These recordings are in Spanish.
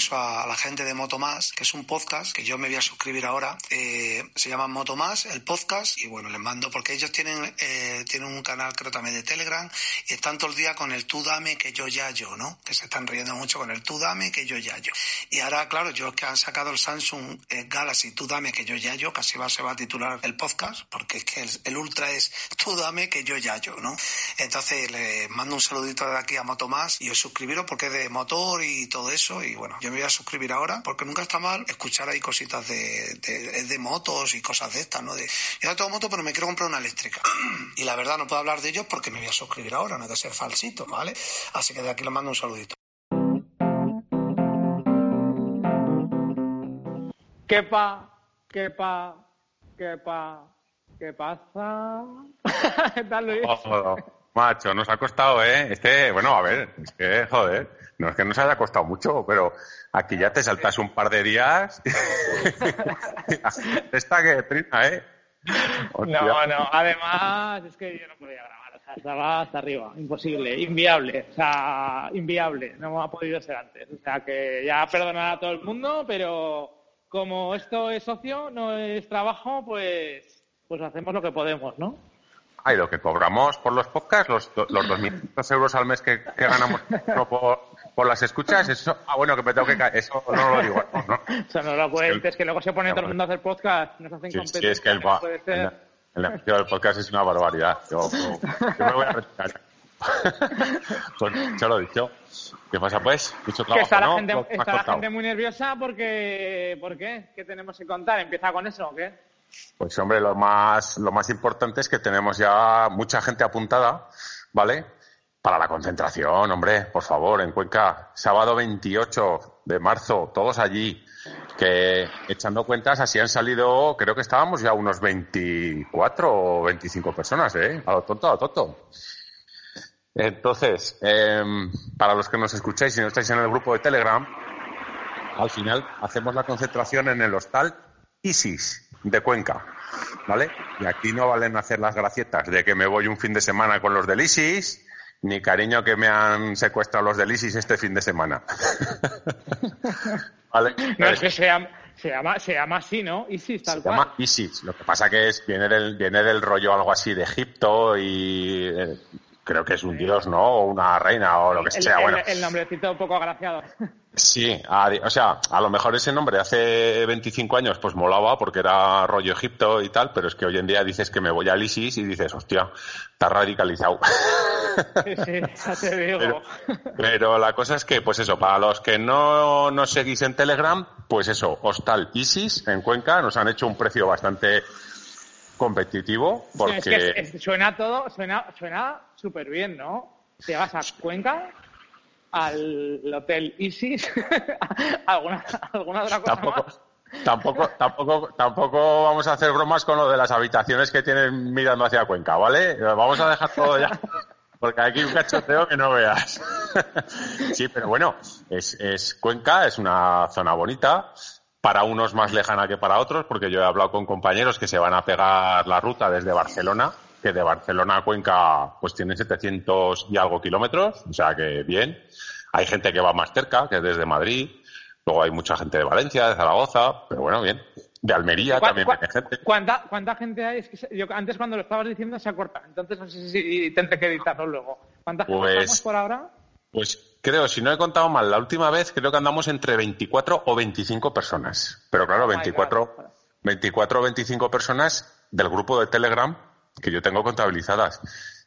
inciso a, la gente de Moto Más, que es un podcast que yo me voy a suscribir ahora. Eh, se llama Moto Más, el podcast, y bueno, les mando, porque ellos tienen, eh, tienen un canal, creo también de Telegram, y están todo el día con el tú dame que yo ya yo, ¿no? Que se están riendo mucho con el tú dame que yo ya yo. Y ahora, claro, yo que han sacado el Samsung eh, Galaxy tú dame que yo ya yo, casi va, se va a titular el podcast, porque es que el, Ultra es tú dame que yo ya yo, ¿no? Entonces les mando un saludito de aquí a Moto Más y os suscribiros porque es de motor y todo eso, y bueno, yo me voy a suscribir ahora porque nunca está mal escuchar ahí cositas de, de, de motos y cosas de estas, ¿no? De, yo no tengo moto, pero me quiero comprar una eléctrica. y la verdad no puedo hablar de ellos porque me voy a suscribir ahora, no hay que ser falsito, ¿vale? Así que de aquí les mando un saludito. ¿Qué pa? ¿Qué pa? ¿Qué pa? ¿Qué pasa? ¿Qué tal, Luis? Oh, macho, nos ha costado, ¿eh? Este, bueno, a ver, es que, joder, no es que nos haya costado mucho, pero aquí ya te saltas un par de días. Esta que trina, ¿eh? No, no, además es que yo no podía grabar, o sea, estaba hasta arriba, imposible, inviable, o sea, inviable, no ha podido ser antes, o sea, que ya perdonar a todo el mundo, pero como esto es socio, no es trabajo, pues, pues hacemos lo que podemos, ¿no? Ah, y lo que cobramos por los podcasts, los, los 2.500 euros al mes que, ganamos por, por, las escuchas, eso, ah, bueno, que me tengo que caer, eso no lo digo, no, no. Eso no lo cuentes, es que, que, luego se pone todo el mundo a hacer podcast, nos hacen sí, competencia. Sí, es que el, el, el, del podcast es una barbaridad. Yo, yo me voy a retirar. pues ya lo he dicho. ¿Qué pasa pues? Mucho trabajo, que está la, ¿no? gente, está la gente muy nerviosa porque... ¿Por qué? ¿Qué tenemos que contar? ¿Empieza con eso o qué? Pues hombre, lo más, lo más importante es que tenemos ya mucha gente apuntada, ¿vale? Para la concentración, hombre, por favor, en Cuenca, sábado 28 de marzo, todos allí, que echando cuentas así han salido, creo que estábamos ya unos 24 o 25 personas, ¿eh? A lo tonto, a lo tonto. Entonces, em, para los que nos escucháis y no estáis en el grupo de Telegram, al final hacemos la concentración en el hostal ISIS de Cuenca, ¿vale? Y aquí no valen hacer las gracietas de que me voy un fin de semana con los del ISIS, ni cariño que me han secuestrado los del ISIS este fin de semana. ¿Vale? No, es que se llama, se llama, así, ¿no? ISIS, tal se llama ISIS. Lo que pasa que es, viene del, viene del rollo algo así de Egipto y eh, creo que es un dios, ¿no? O una reina o lo que sea. El, bueno. el nombrecito un poco agraciado. Sí, o sea, a lo mejor ese nombre hace 25 años pues molaba porque era rollo Egipto y tal, pero es que hoy en día dices que me voy al ISIS y dices, hostia, está radicalizado. Sí, sí, ya te digo. Pero, pero, la cosa es que, pues eso, para los que no nos seguís en Telegram, pues eso, Hostal ISIS en Cuenca nos han hecho un precio bastante competitivo porque... Es que suena todo, suena suena súper bien, ¿no? Te vas a Cuenca al hotel Isis, ¿Alguna, alguna otra cosa tampoco, Tampoco, tampoco, tampoco vamos a hacer bromas con lo de las habitaciones que tienen mirando hacia Cuenca, ¿vale? Vamos a dejar todo ya, porque aquí un cachoteo que no veas. sí, pero bueno, es, es Cuenca, es una zona bonita, para unos más lejana que para otros, porque yo he hablado con compañeros que se van a pegar la ruta desde Barcelona, que de Barcelona a Cuenca pues tiene 700 y algo kilómetros, o sea que bien. Hay gente que va más cerca, que es desde Madrid, luego hay mucha gente de Valencia, de Zaragoza, pero bueno, bien. De Almería también hay gente. ¿cuánta, ¿Cuánta gente hay? Es que yo antes cuando lo estabas diciendo se ha cortado, entonces no sé si tendré que editarlo luego. ¿Cuánta gente pues, por ahora? Pues creo, si no he contado mal, la última vez creo que andamos entre 24 o 25 personas. Pero claro, 24, 24 o 25 personas del grupo de Telegram que yo tengo contabilizadas.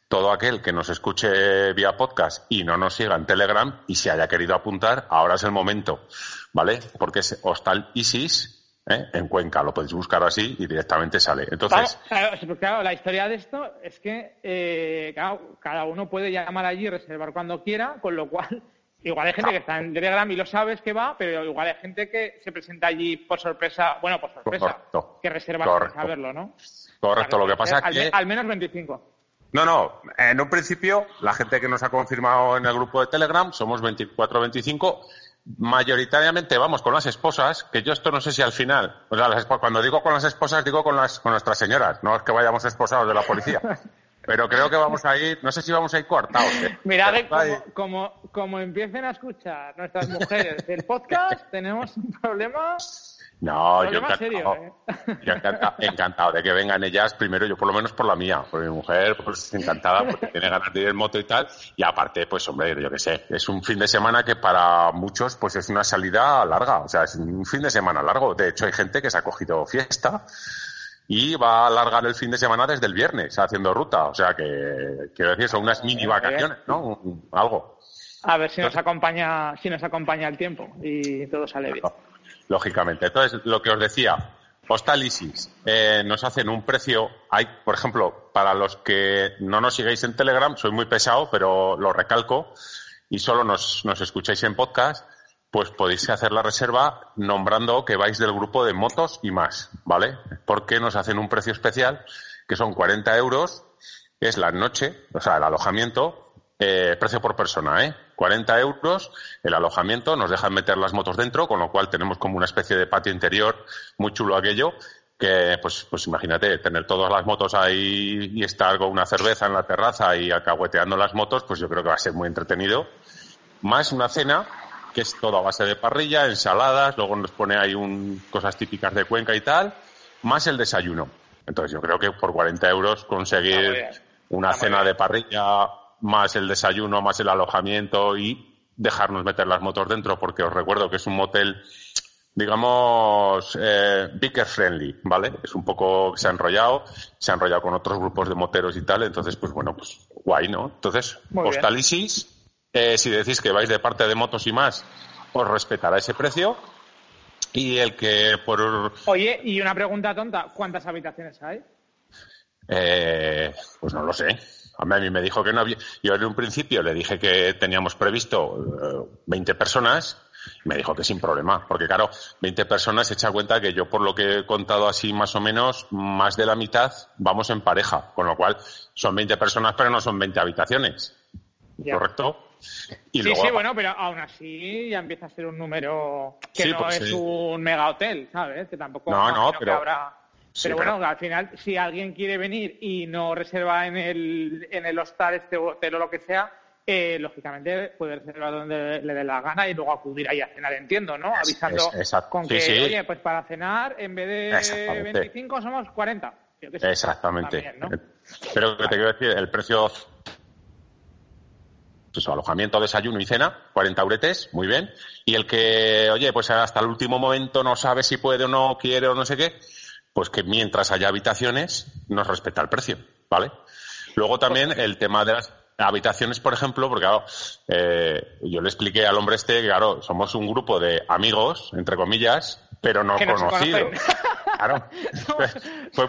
Todo aquel que nos escuche vía podcast y no nos siga en Telegram y se haya querido apuntar, ahora es el momento, ¿vale? Porque es Hostal Isis, ¿eh? en Cuenca, lo podéis buscar así y directamente sale. Entonces, claro, la historia de esto es que eh, cada uno puede llamar allí y reservar cuando quiera, con lo cual igual hay gente que está en Telegram y lo sabes que va, pero igual hay gente que se presenta allí por sorpresa, bueno, por sorpresa, que reserva sin saberlo, ¿no? Correcto, lo que pasa es que... Al menos 25. No, no, en un principio, la gente que nos ha confirmado en el grupo de Telegram somos 24 25. Mayoritariamente vamos con las esposas, que yo esto no sé si al final, o sea, cuando digo con las esposas, digo con, las, con nuestras señoras, no es que vayamos esposados de la policía. pero creo que vamos a ir, no sé si vamos a ir cortados. ¿eh? Mirad, como, como, como, empiecen a escuchar nuestras mujeres el podcast, tenemos un problema. No, yo encantado, ¿eh? encantado, de que vengan ellas primero, yo por lo menos por la mía, por mi mujer, pues encantada porque tiene ganas de ir en moto y tal, y aparte, pues hombre, yo qué sé, es un fin de semana que para muchos pues es una salida larga, o sea, es un fin de semana largo, de hecho hay gente que se ha cogido fiesta, y va a alargar el fin de semana desde el viernes haciendo ruta. O sea que, quiero decir, son unas mini vacaciones, ¿no? algo. A ver si nos acompaña, si nos acompaña el tiempo y todo sale bien. Lógicamente. Entonces, lo que os decía, Postal Isis eh, nos hacen un precio. Hay, por ejemplo, para los que no nos sigáis en Telegram, soy muy pesado, pero lo recalco, y solo nos, nos escucháis en podcast pues podéis hacer la reserva nombrando que vais del grupo de motos y más, ¿vale? Porque nos hacen un precio especial que son 40 euros, es la noche, o sea, el alojamiento, eh, precio por persona, ¿eh? 40 euros el alojamiento, nos dejan meter las motos dentro, con lo cual tenemos como una especie de patio interior, muy chulo aquello, que pues, pues imagínate, tener todas las motos ahí y estar con una cerveza en la terraza y acahueteando las motos, pues yo creo que va a ser muy entretenido. Más una cena que es todo a base de parrilla, ensaladas, luego nos pone ahí un, cosas típicas de Cuenca y tal, más el desayuno. Entonces yo creo que por 40 euros conseguir una cena de parrilla, más el desayuno, más el alojamiento y dejarnos meter las motos dentro, porque os recuerdo que es un motel, digamos, eh, friendly, ¿vale? Es un poco, se ha enrollado, se ha enrollado con otros grupos de moteros y tal, entonces, pues bueno, pues guay, ¿no? Entonces, Hostalisis, eh, si decís que vais de parte de motos y más, os respetará ese precio. Y el que por. Oye, y una pregunta tonta: ¿cuántas habitaciones hay? Eh, pues no lo sé. A mí me dijo que no había. Yo en un principio le dije que teníamos previsto 20 eh, personas. Y me dijo que sin problema, porque claro, 20 personas, echa cuenta que yo por lo que he contado así más o menos, más de la mitad vamos en pareja, con lo cual son 20 personas, pero no son 20 habitaciones. ¿Correcto? sí, sí, bueno, pero aún así ya empieza a ser un número que no pues es un mega hotel, ¿sabes? Que tampoco no, no, pero... Pero bueno, al final, si alguien quiere venir y no reserva en el, en el hostal, este hotel o lo que sea, eh, lógicamente puede reservar donde le dé la gana y luego acudir ahí a cenar, entiendo, ¿no? Avisando con que, oye, pues para cenar, en vez de 25 somos 40. Exactamente. Pero que te quiero decir, el precio pues alojamiento, desayuno y cena, 40 euretes, muy bien. Y el que, oye, pues hasta el último momento no sabe si puede o no quiere o no sé qué, pues que mientras haya habitaciones nos respeta el precio, ¿vale? Luego también el tema de las habitaciones, por ejemplo, porque claro, eh, yo le expliqué al hombre este que, claro, somos un grupo de amigos, entre comillas, pero no conocidos. Claro. fue, fue,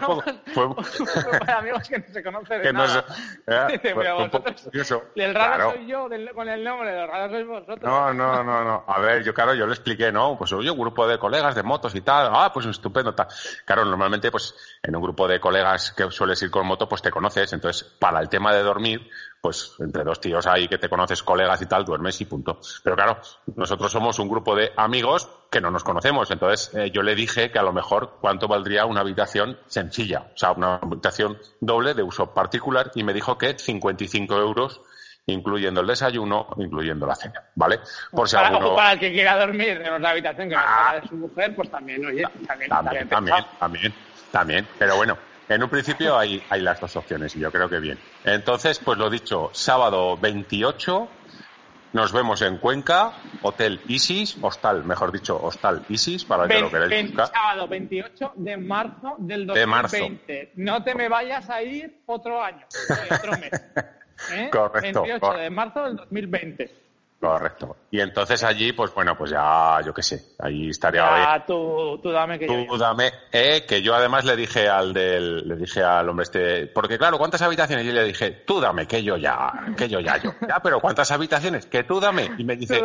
fue, amigos que no se conocen de nada. No, Dice, pero vosotros, el raro soy yo con el nombre, el raro sois vosotros. No, no, no, no. A ver, yo claro, yo le expliqué, no, pues oye, un grupo de colegas de motos y tal. Ah, pues estupendo, tal. Claro, normalmente, pues en un grupo de colegas que sueles ir con moto, pues te conoces. Entonces, para el tema de dormir, pues entre dos tíos ahí que te conoces, colegas y tal, duermes y punto. Pero claro, nosotros somos un grupo de amigos que no nos conocemos. Entonces, eh, yo le dije que a lo mejor cuánto valdría una habitación sencilla, o sea, una habitación doble de uso particular, y me dijo que 55 euros incluyendo el desayuno, incluyendo la cena, ¿vale? Por si para, alguno... para el que quiera dormir en una habitación que no sea ah. de su mujer, pues también, oye, también, también, también, también, también, pero bueno, en un principio hay, hay las dos opciones y yo creo que bien. Entonces, pues lo dicho, sábado 28 nos vemos en Cuenca, Hotel Isis, Hostal, mejor dicho, Hostal Isis, para que lo queráis buscar. Sábado 28 de marzo del 2020. No te me vayas a ir otro año, otro mes. ¿eh? Correcto. 28 de marzo del 2020. Correcto. Y entonces allí, pues bueno, pues ya, yo qué sé, ahí estaría. Ya, tú, tú dame que tú dame, eh, que yo además le dije al del, le dije al hombre este, porque claro, ¿cuántas habitaciones? Y le dije, tú dame, que yo ya, que yo ya, yo. Ya, pero ¿cuántas habitaciones? Que tú dame. Y me dice,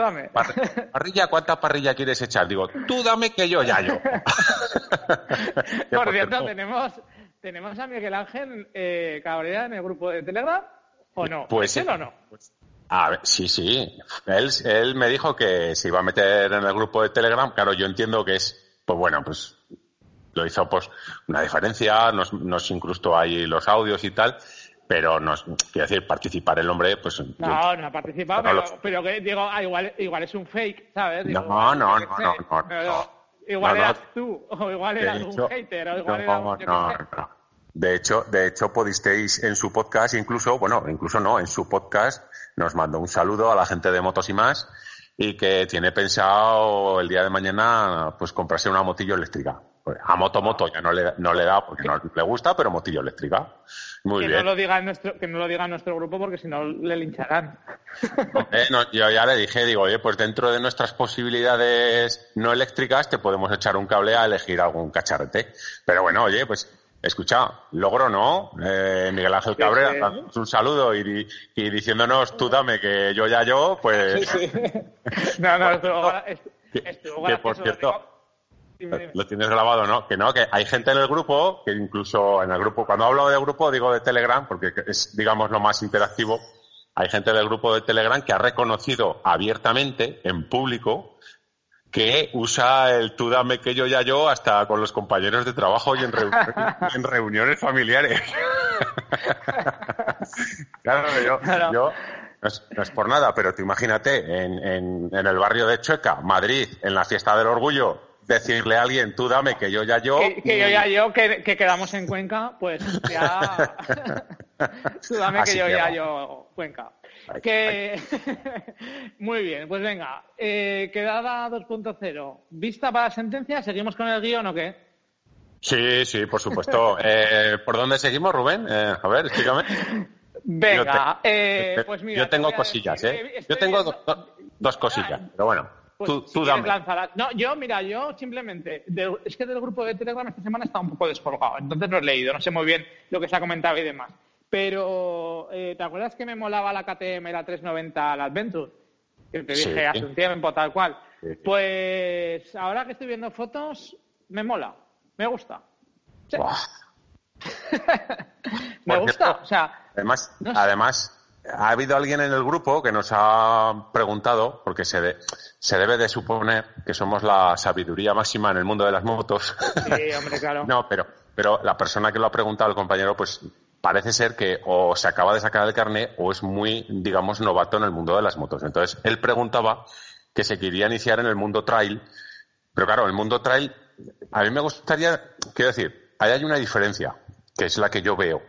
parrilla, ¿cuánta parrilla quieres echar? Digo, tú dame, que yo ya, yo. por, cierto, tenemos, tenemos a Miguel Ángel eh, Cabrera en el grupo de Telegram, ¿o no? Pues, ¿Es o no? Pues, a sí, sí. Él, él me dijo que se iba a meter en el grupo de Telegram. Claro, yo entiendo que es, pues bueno, pues lo hizo pues una diferencia, nos, nos incrustó ahí los audios y tal. pero no, quiero decir, participar el hombre, pues... No, no ha participado, pero, pero, que digo, ah, igual, igual es un fake, ¿sabes? no, no, no, no, no, Igual eras tú, o igual eras un hater, o igual era un... No, no, De hecho, de hecho, pudisteis en su podcast, incluso, bueno, incluso no, en su podcast nos mandó un saludo a la gente de Motos y más y que tiene pensado el día de mañana pues comprarse una motillo eléctrica. Pues, a moto moto ya no le, no le da porque no le gusta, pero motillo eléctrica. Muy que bien. No lo diga nuestro, que no lo diga nuestro grupo porque si no le lincharán. yo ya le dije, digo, oye, pues dentro de nuestras posibilidades no eléctricas te podemos echar un cable a elegir algún cacharrete. Pero bueno, oye, pues Escucha, logro no, eh, Miguel Ángel Cabrera, un saludo y, y, diciéndonos tú dame que yo ya yo, pues. no, no, estuvo, que, por cierto, lo tienes grabado, ¿no? Que no, que hay gente en el grupo, que incluso en el grupo, cuando hablo de grupo digo de Telegram, porque es, digamos, lo más interactivo. Hay gente del grupo de Telegram que ha reconocido abiertamente, en público, que usa el tú dame que yo ya yo hasta con los compañeros de trabajo y en, en reuniones familiares. claro, yo, yo no, es, por nada, pero tú imagínate en, en, en, el barrio de Chueca, Madrid, en la fiesta del orgullo, decirle a alguien tú dame que yo ya yo. Que, yo ya yo, que, quedamos en Cuenca, pues ya. tú dame que yo ya yo, Cuenca. Que... Muy bien, pues venga. Eh, quedada 2.0. ¿Vista para la sentencia? ¿Seguimos con el guion o qué? Sí, sí, por supuesto. Eh, ¿Por dónde seguimos, Rubén? Eh, a ver, explícame. Venga, eh, pues mira. Yo tengo cosillas, ¿eh? Yo tengo dos cosillas, pero bueno. Pues tú, tú dame. No, yo, mira, yo simplemente. es que del grupo de Telegram esta semana está un poco descolgado, entonces no he leído, no sé muy bien lo que se ha comentado y demás. Pero, eh, ¿te acuerdas que me molaba la KTM, la 390, la Adventure? Que te dije hace un tiempo, tal cual. Pues ahora que estoy viendo fotos, me mola, me gusta. me gusta, o sea. Además, además, ha habido alguien en el grupo que nos ha preguntado, porque se, se debe de suponer que somos la sabiduría máxima en el mundo de las motos. Sí, hombre, claro. no, pero, pero la persona que lo ha preguntado, el compañero, pues parece ser que o se acaba de sacar el carnet o es muy, digamos, novato en el mundo de las motos. Entonces, él preguntaba que se quería iniciar en el mundo trail, pero claro, el mundo trail, a mí me gustaría, quiero decir, ahí hay una diferencia, que es la que yo veo.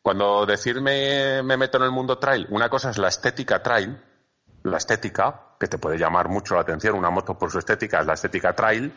Cuando decirme me meto en el mundo trail, una cosa es la estética trail, la estética, que te puede llamar mucho la atención, una moto por su estética es la estética trail,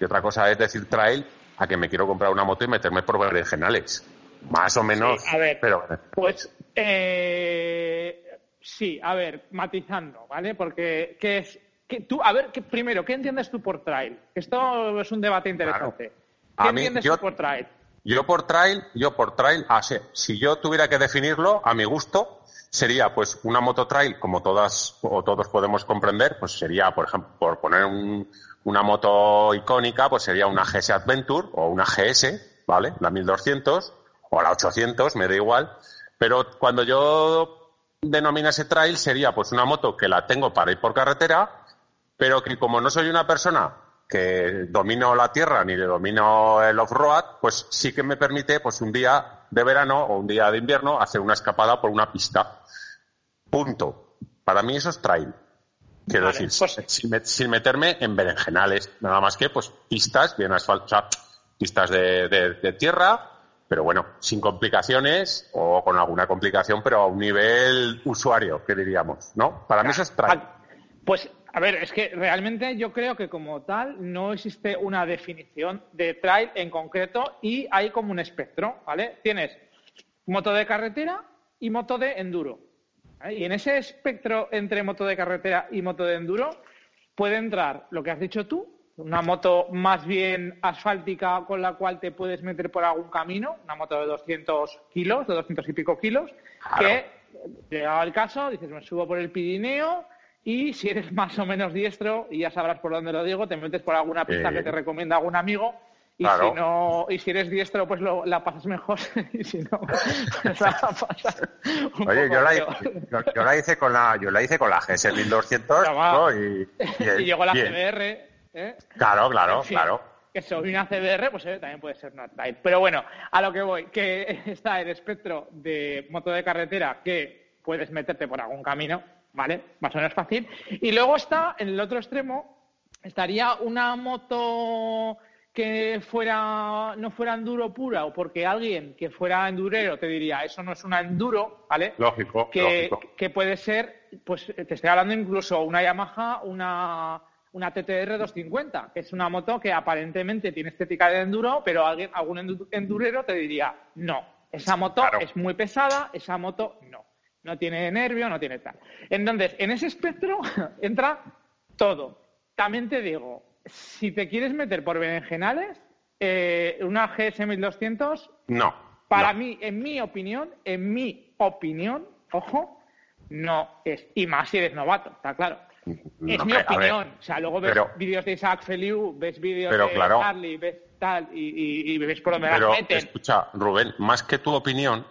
y otra cosa es decir trail a que me quiero comprar una moto y meterme por berenjenales. Más o menos. a ver, pero... pues eh, sí, a ver, matizando, ¿vale? Porque ¿qué es, que tú, a ver, que, primero, ¿qué entiendes tú por trail? Esto es un debate interesante. ¿Qué entiendes tú por trail? Yo por trail, yo por trail, ah, si yo tuviera que definirlo a mi gusto, sería pues una moto trail, como todas o todos podemos comprender, pues sería, por ejemplo, por poner una moto icónica, pues sería una GS Adventure o una GS, ¿vale? La 1200 o la 800, me da igual. Pero cuando yo denominase trail sería pues una moto que la tengo para ir por carretera, pero que como no soy una persona que domino la tierra ni le domino el off-road, pues sí que me permite pues un día de verano o un día de invierno hacer una escapada por una pista. Punto. Para mí eso es trail. Quiero decir, pues sin, meterme en berenjenales, nada más que pues pistas bien asfaltadas, pistas de tierra pero bueno, sin complicaciones o con alguna complicación, pero a un nivel usuario, que diríamos, ¿no? Para mí eso es trail. Pues, a ver, es que realmente yo creo que como tal no existe una definición de trail en concreto y hay como un espectro, ¿vale? Tienes moto de carretera y moto de enduro. Y en ese espectro entre moto de carretera y moto de enduro puede entrar lo que has dicho tú, una moto más bien asfáltica con la cual te puedes meter por algún camino, una moto de 200 kilos, de 200 y pico kilos, que, llegado el caso, dices, me subo por el Pirineo y si eres más o menos diestro, y ya sabrás por dónde lo digo, te metes por alguna pista que te recomienda algún amigo y si no y si eres diestro pues lo, la pasas mejor y si no pues la pasas oye yo la, yo, la, hice con la yo la hice con la GS 1200 y, y, llegó la GBR ¿Eh? Claro, claro, claro. eso, y una CBR, pues eh, también puede ser una trail. Pero bueno, a lo que voy, que está el espectro de moto de carretera que puedes meterte por algún camino, ¿vale? Más o menos fácil. Y luego está, en el otro extremo, estaría una moto que fuera no fuera enduro pura o porque alguien que fuera endurero te diría eso no es una enduro, ¿vale? Lógico, que, lógico. que puede ser, pues te estoy hablando incluso una Yamaha, una, una TTR 250, que es una moto que aparentemente tiene estética de enduro, pero alguien, algún endu- endurero te diría no, esa moto Claro. es muy pesada, esa moto no, no tiene nervio, no tiene tal. Entonces, en ese espectro entra todo. También te digo, si te quieres meter por berenjenales, eh, una GS 1200, No. para no. mí, en mi opinión, en mi opinión, ojo, no es. Y más si eres novato, está claro. Es No, mi ver, opinión. o sea, luego ves vídeos de Isaac Feliu, ves vídeos de claro. Charlie, ves tal, y, y- y ves por dónde las Pero meten. escucha, Rubén, más que tu opinión,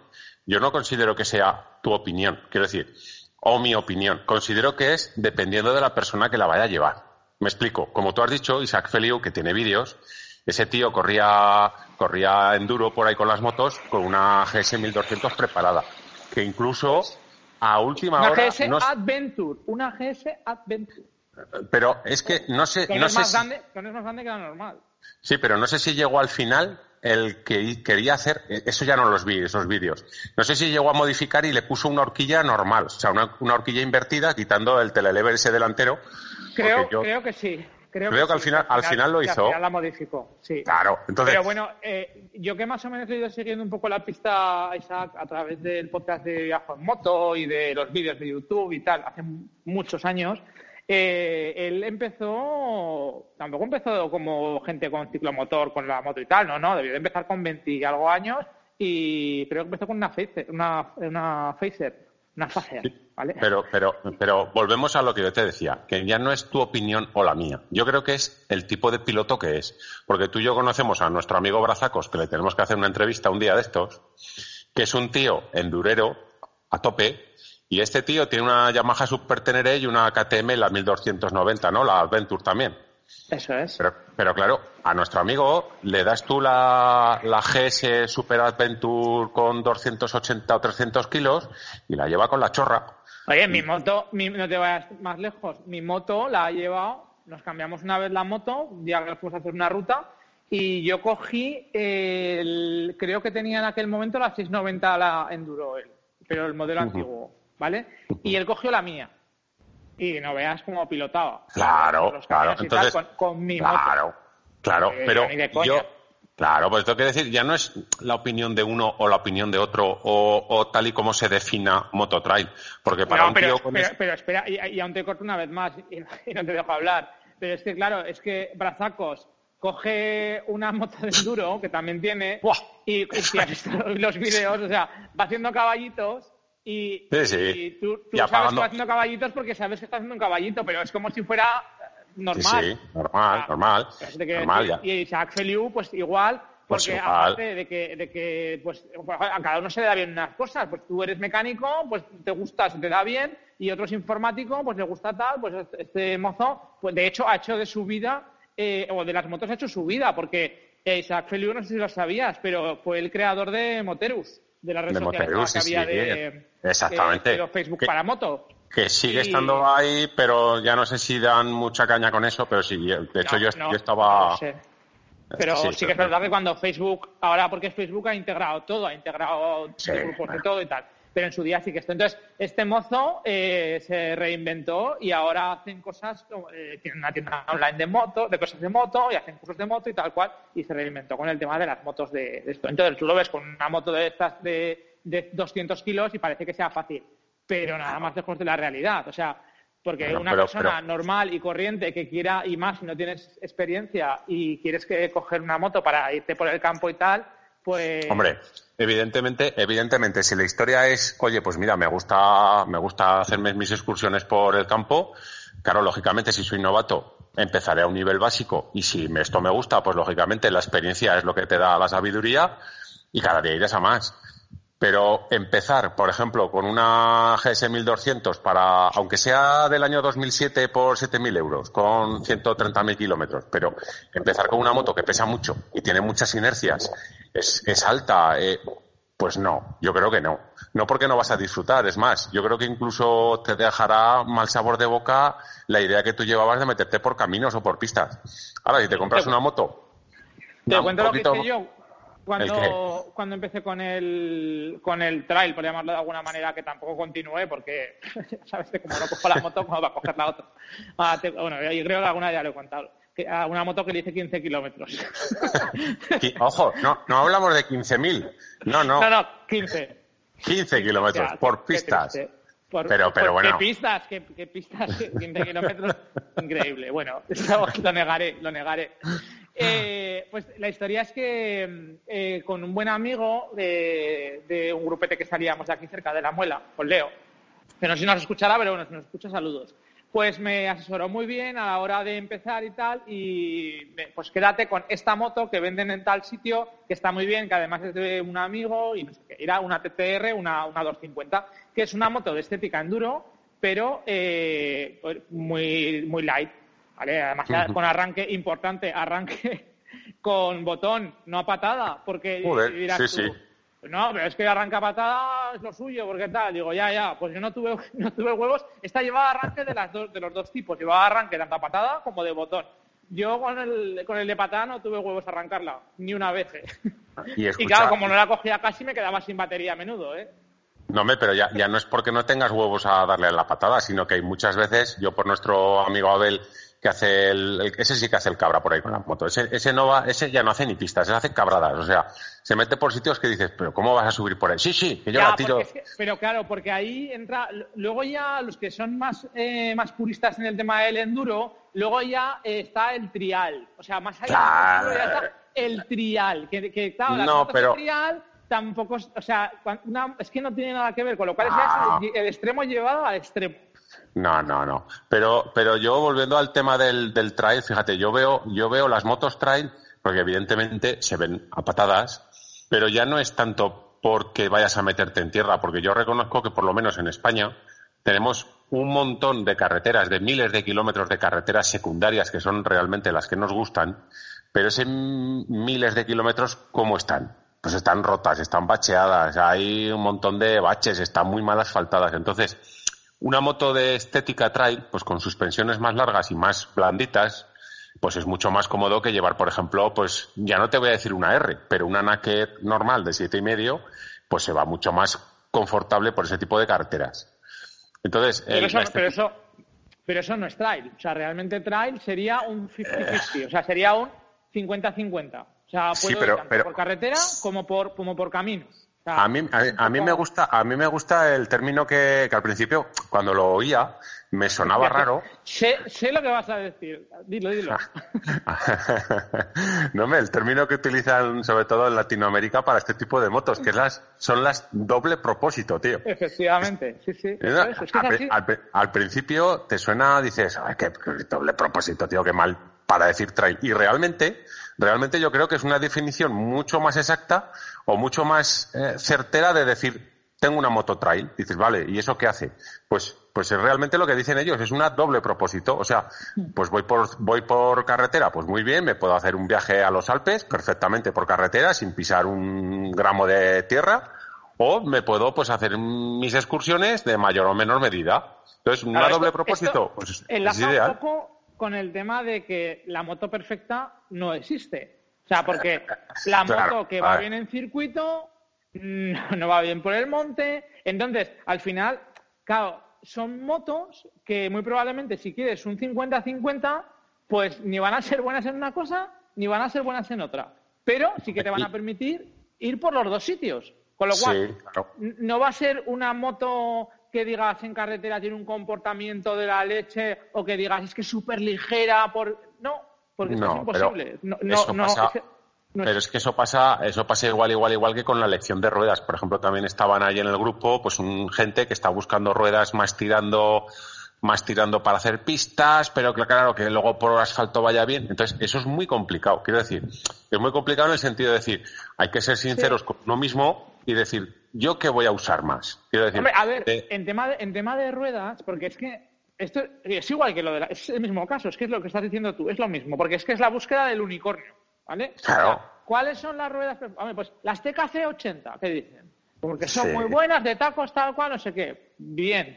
yo no considero que sea tu opinión, quiero decir, o mi opinión. Considero que es dependiendo de la persona que la vaya a llevar. Me explico. Como tú has dicho, Isaac Feliu, que tiene vídeos, ese tío corría, corría enduro por ahí con las motos con una GS 1200 preparada, que incluso a última Una hora GS no Adventure, una GS Adventure. pero es que no sé, no, no es sé más si- grande, no es más grande que la normal. Sí, pero no sé si llegó al final el que quería hacer, eh, eso ya no los vi, esos vídeos. No sé si llegó a modificar y le puso una horquilla normal, o sea, una, una horquilla invertida, quitando el telelever ese delantero. Creo, yo- creo que sí. Creo, Creo que al sí, final- al final lo hizo. Al final la modificó, sí. Claro, entonces. Pero bueno, eh, yo que más o menos he ido siguiendo un poco la pista, Isaac, a través del podcast de Viajo en Moto y de los vídeos de YouTube y tal, hace muchos años, eh, él empezó, tampoco empezó como gente con ciclomotor, con la moto y tal, no, no, debió de empezar con 20 y algo años y creo que empezó con una Facer, una, una Facer, una ¿vale? Pero, pero, pero volvemos a lo que yo te decía, que ya no es tu opinión o la mía. Yo creo que es el tipo de piloto que es. Porque tú y yo conocemos a nuestro amigo Brazacos, que le tenemos que hacer una entrevista un día de estos, que es un tío endurero a tope, y este tío tiene una Yamaha Super Tenere y una KTM, la 1290, ¿no? La Adventure también. Eso es. Pero, pero claro, a nuestro amigo le das tú la, la GS Super Adventure con 280 o 300 kilos y la lleva con la chorra. Oye, mi moto, mi- no te vayas más lejos, mi moto la he llevado, nos cambiamos una vez la moto, ya que fuimos a hacer una ruta, y yo cogí, el, creo que tenía en aquel momento la 690 la Enduro él, pero el modelo antiguo, ¿vale? Y él cogió la mía. Y no veas cómo pilotaba. Claro, claro. tal, Entonces, con, con mi moto. claro, claro, Eh, pero yo, claro, pues tengo que decir, ya no es la opinión de uno o la opinión de otro o, o tal y como se defina mototrail, porque para No, un pero, tío con pero, es- pero espera, y, y aún te corto una vez más y, y no te dejo hablar. Pero es que, claro, es que Brazacos coge una moto de enduro que también tiene y, y si has visto los vídeos, o sea, va haciendo caballitos y, Sí, sí. y tú, tú sabes que va haciendo caballitos porque sabes que está haciendo un caballito, pero es como si fuera eh, normal. sí, normal, Ah, normal, ¿sabes de qué normal ya. Y Isaac Feliu, pues igual, Pues porque igual. aparte de que, de que pues, a cada uno se le da bien unas cosas, pues tú eres mecánico, pues te gusta, se te da bien, y otro es informático, pues le gusta tal, pues este- mozo, pues de hecho ha hecho de su vida, eh, o de las motos ha hecho su vida, porque Isaac Feliu, no sé si lo sabías, pero fue el creador de Moterus, de la red De social que había sí. de, Exactamente. de- de Facebook Que- para moto. Que sigue Y- estando ahí, pero ya no sé si dan mucha caña con eso, pero sí, de hecho No, yo, no, yo estaba... no sé. Pero Sí, sí, que es verdad que cuando Facebook, ahora porque Facebook ha integrado todo, ha integrado grupos de todo y tal, pero en su día sí que esto. Entonces, este mozo eh, se reinventó y ahora hacen cosas, eh, tienen una tienda online de moto, de cosas de moto y hacen cursos de moto y tal cual, y se reinventó con el tema de las motos de, de esto. Entonces, tú lo ves con una moto de estas de, de 200 kilos y parece que sea fácil, pero nada más lejos de la realidad. O sea, porque una pero- persona pero- normal y corriente que quiera, y más si no tienes experiencia y quieres que coger una moto para irte por el campo y tal, pues... Hombre, evidentemente, evidentemente, si la historia es, oye, pues mira, me gusta, me gusta hacerme mis excursiones por el campo, claro, lógicamente, si soy novato, empezaré a un nivel básico y si esto me gusta, pues lógicamente la experiencia es lo que te da la sabiduría y cada día irás a más. Pero empezar, por ejemplo, con una GS 1200 para, aunque sea del año 2007 por 7.000 euros, con 130.000 kilómetros, pero empezar con una moto que pesa mucho y tiene muchas inercias, es, es alta, eh, pues no, yo creo que no. No porque no vas a disfrutar, es más, yo creo que incluso te dejará mal sabor de boca la idea que tú llevabas de meterte por caminos o por pistas. Ahora, si te compras una moto. Te cuento lo que hice yo cuando, cuando empecé con el, con el trail, por llamarlo de alguna manera, que tampoco continué porque, ¿sabes? Como no cojo la moto, ¿cómo va a coger la otra? Ah, bueno, yo creo que alguna ya lo he contado. A una moto que le hice 15 kilómetros. Ojo, no, no hablamos de 15.000. No, no. No, no, 15. 15 kilómetros por pistas. pero, pero bueno. ¿Qué pistas? ¿Qué, qué pistas? 15 kilómetros. Increíble. Bueno, lo negaré, lo negaré. Eh, pues la historia es que eh, con un buen amigo de, un grupete que salíamos de aquí cerca de la muela, con Leo, que no sé si nos escuchará, pero bueno, si nos escucha, saludos. Pues me asesoró muy bien a la hora de empezar y tal, y pues quédate con esta moto que venden en tal sitio, que está muy bien, que además es de un amigo, y no sé qué, era una TTR, una, una 250, que es una moto de estética enduro, pero eh, muy, muy light, Además, con arranque importante, arranque con botón, no a patada, porque dirás sí, tú, no, pero es que arranca patada es lo suyo, porque tal, digo, ya, ya, pues yo no tuve, no tuve huevos, esta llevaba arranque de, las dos, de los dos tipos, llevaba arranque tanto a patada como de botón. Yo con el, con el de patada no tuve huevos a arrancarla, ni una vez. ¿eh? Y, claro, como no la cogía casi, me quedaba sin batería a menudo, ¿eh? No, me, pero ya, ya no es porque no tengas huevos a darle a la patada, sino que hay muchas veces, yo por nuestro amigo Abel, que hace el, ese sí que hace el cabra por ahí con la moto. Ese, ese no va, ese ya no hace ni pistas, ese hace cabradas. O sea, se mete por sitios que dices, pero ¿cómo vas a subir por ahí? Sí, sí, que yo la tiro. pero claro, porque ahí entra, luego ya los que son más, eh, más puristas en el tema del enduro, luego ya está el trial. O sea, más allá ya está el trial. Que, que claro, no, pero... trial tampoco, o sea, es que no tiene nada que ver, con lo cual es el extremo llevado al extremo. No, no, no. Pero, pero yo volviendo al tema del, del trail, fíjate, yo veo, yo veo las motos trail, porque evidentemente se ven a patadas, pero ya no es tanto porque vayas a meterte en tierra, porque yo reconozco que por lo menos en España tenemos un montón de carreteras, de miles de kilómetros de carreteras secundarias que son realmente las que nos gustan, pero ese miles de kilómetros, ¿cómo están? Pues están rotas, están bacheadas, hay un montón de baches, están muy mal asfaltadas. Entonces, una moto de estética trail, pues con suspensiones más largas y más blanditas, pues es mucho más cómodo que llevar, por ejemplo, pues ya no te voy a decir una R, pero una Naked normal de siete y medio, pues se va mucho más confortable por ese tipo de carreteras. Entonces, pero, eso, pero, eso, pero eso no es trail. O sea, realmente trail sería un 50-50. O sea, sería un 50-50. O sea, puedo tanto por carretera como por, como por caminos. A mí, a, mí me gusta, a mí me gusta el término que, al principio, cuando lo oía, me sonaba raro. Sé, sé, lo que vas a decir. Dilo, dilo. no, me, el término que utilizan sobre todo en Latinoamérica para este tipo de motos, que las, son las doble propósito, tío. Efectivamente, sí, sí. al, principio te suena, dices, ay, qué doble propósito, tío, qué mal para decir trail. Y realmente, realmente yo creo que es una definición mucho más exacta o mucho más eh, certera de decir, tengo una moto trail. Dices, vale, ¿y eso qué hace? Pues, pues realmente lo que dicen ellos es una doble propósito. O sea, pues voy por, voy por carretera, pues muy bien, me puedo hacer un viaje a los Alpes perfectamente por carretera sin pisar un gramo de tierra. O me puedo pues hacer mis excursiones de mayor o menor medida. Entonces, una doble propósito, pues es ideal con el tema de que la moto perfecta no existe. O sea, porque la moto que va bien en circuito no va bien por el monte. Entonces, al final, claro, son motos que muy probablemente si quieres un 50-50, pues ni van a ser buenas en una cosa ni van a ser buenas en otra. Pero sí que te van a permitir ir por los dos sitios. Con lo cual, no va a ser una moto que digas en carretera tiene un comportamiento de la leche o que digas es que es súper ligera por no porque eso es imposible no, no, pero es que eso pasa, eso pasa igual, igual, igual que con la elección de ruedas. Por ejemplo, también estaban ahí en el grupo, pues un gente que está buscando ruedas más tirando, más tirando para hacer pistas, pero que claro, que luego por asfalto vaya bien. Entonces, eso es muy complicado. Quiero decir, es muy complicado en el sentido de decir, hay que ser sinceros con uno mismo y decir, ¿yo qué voy a usar más? Quiero decir, a ver, en, tema de, en tema de ruedas, porque es que esto es igual que lo de la, es el mismo caso, es que es lo que estás diciendo tú, es lo mismo, porque es que es la búsqueda del unicornio, ¿vale? Claro. ¿Cuáles son las ruedas? pues las TKC 80, ¿qué dicen? Porque son muy buenas, de tacos, tal cual, no sé qué. Bien,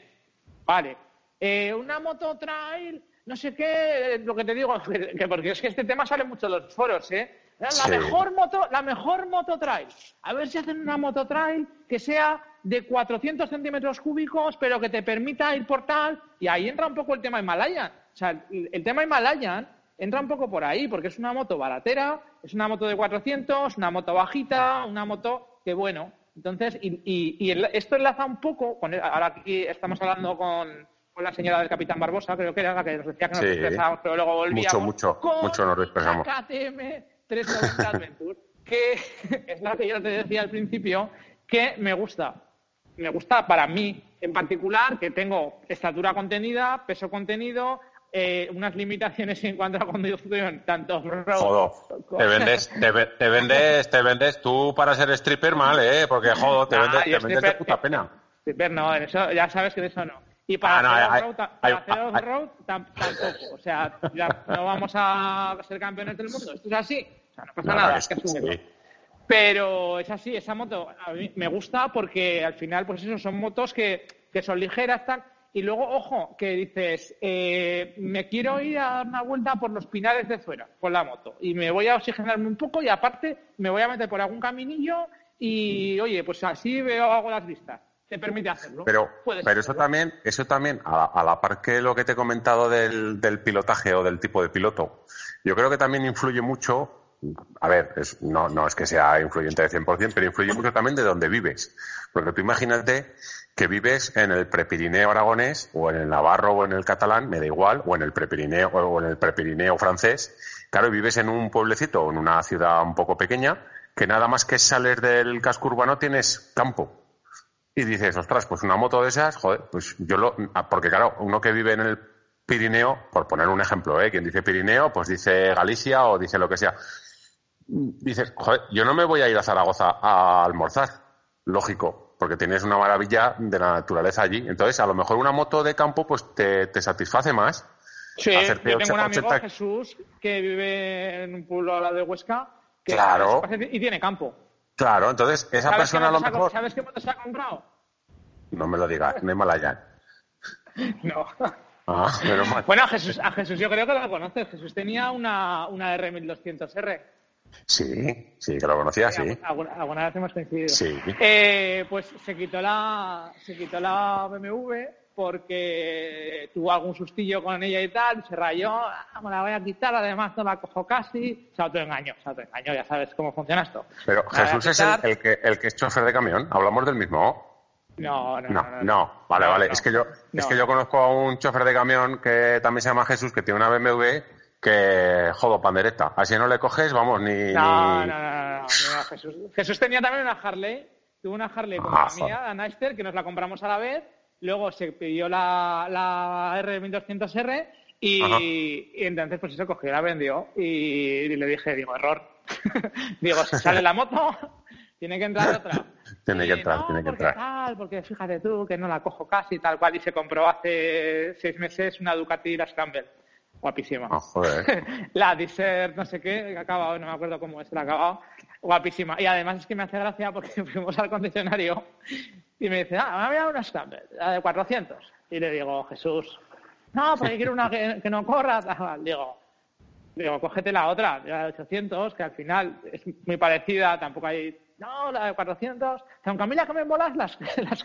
vale. Eh, una moto trail, no sé qué, lo que te digo, que, porque es que este tema sale mucho en los foros, ¿eh? La mejor moto, la mejor moto trail. A ver si hacen una moto trail que sea de 400 centímetros cúbicos, pero que te permita ir por tal. Y ahí entra un poco el tema Himalayan. O sea, el, tema Himalayan entra un poco por ahí, porque es una moto baratera, es una moto de 400, una moto bajita, una moto que, bueno. Entonces, y, esto enlaza un poco, con, ahora aquí estamos hablando con, la señora del Capitán Barbosa, creo que era la que nos decía que nos sí. pero luego volvíamos. Mucho, mucho, mucho nos. KTM 390 Adventure, que es la que yo te decía al principio, que me gusta me gusta para mí en particular que tengo estatura contenida, peso contenido, eh, unas limitaciones en cuanto a conducción, tanto Jodo, te vendes, te, vendes, te vendes tú para ser stripper mal, ¿eh? Porque jodo, te vendes, te vendes de puta pena. Stripper no, eso, ya sabes que de eso no. Y para ah, hacer off-road tampoco. O sea, ya no vamos a ser campeones del mundo. Esto es así. O sea, no pasa nada. Es que sí. Pero es así, esa moto a mí me gusta porque al final, pues eso, son motos que, que son ligeras, tal. Y luego, ojo, que dices, eh, me quiero ir a dar una vuelta por los pinares de fuera con la moto y me voy a oxigenarme un poco y aparte me voy a meter por algún caminillo y, oye, pues así veo, hago las vistas. Te permite hacerlo. Pero, pero eso también, eso también, a, la par que lo que te he comentado del, del pilotaje o del tipo de piloto, yo creo que también influye mucho a ver, no, no es que sea influyente de 100%, pero influye mucho también de dónde vives. Porque tú imagínate que vives en el Prepirineo aragonés, o en el Navarro, o en el catalán, me da igual, o en el Prepirineo, o en el Prepirineo francés. Claro, vives en un pueblecito o en una ciudad un poco pequeña, que nada más que sales del casco urbano tienes campo. Y dices, ostras, pues una moto de esas, joder, pues yo lo. Porque claro, uno que vive en el Pirineo, por poner un ejemplo, ¿eh? Quien dice Pirineo, pues dice Galicia o dice lo que sea dices, joder, yo no me voy a ir a Zaragoza a almorzar. Lógico, porque tienes una maravilla de la naturaleza allí. Entonces, a lo mejor una moto de campo pues te, satisface más. Sí, yo tengo un amigo, Jesús, que vive en un pueblo a la de Huesca claro. y tiene campo. Claro, entonces esa persona a lo mejor... ¿Sabes qué moto se ha comprado? No me lo digas, no es Malayan. no. Ah, Bueno, a Jesús, a Jesús yo creo que lo conoces. Jesús tenía una, una R1200R. Sí, sí, que lo conocía, sí. Alguna, vez hemos coincidido. Sí. Eh, pues se quitó la, se quitó la BMW porque tuvo algún sustillo con ella y tal, se rayó, ah, me la voy a quitar, además no la cojo casi, se autoengañó, se autoengañó, ya sabes cómo funciona esto. Pero Jesús es el, que, el que es chofer de camión, hablamos del mismo. No, no, no. No, vale, vale. es que yo, es que yo conozco a un chofer de camión que también se llama Jesús, que tiene una BMW que jodo pandereta. Así no le coges, vamos, ni. No, no, no, no, Jesús. Jesús tenía también una Harley, tuvo una Harley como la mía, la que nos la compramos a la vez. Luego se pidió la, la R1200R y, entonces, pues eso cogió, la vendió y, le dije, digo, error. digo, si sale la moto, tiene que entrar otra. tiene que entrar, tiene que entrar. Tal, porque fíjate tú que no la cojo casi, tal cual, y se compró hace seis meses una Ducati La Scramble guapísima. Ah, la Desert, no sé qué, que acabado, no me acuerdo cómo es, la acabado, guapísima. Y además es que me hace gracia porque fuimos al concesionario y me dice, ah, me ha una Scramble, la de 400. Y le digo, Jesús, no, porque quiero una que, no corra. Digo, digo, cógete la otra, la de 800, que al final es muy parecida, tampoco hay, no, la de 400. Aunque a mí la que me molas las, las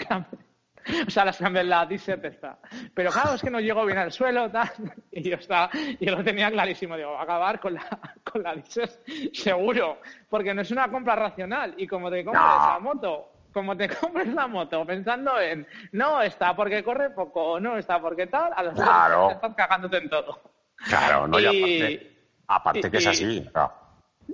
O sea, la, la Desert está. Pero claro, es que no llegó bien al suelo, tal. Y yo estaba, yo lo tenía clarísimo. Digo, a acabar con la, con la seguro. Porque no es una compra racional. Y como te compres la moto, como te compres la moto pensando en, no, está porque corre poco, no, está porque tal, a los claro. estás cagándote en todo. Claro, no, y, aparte, que es así.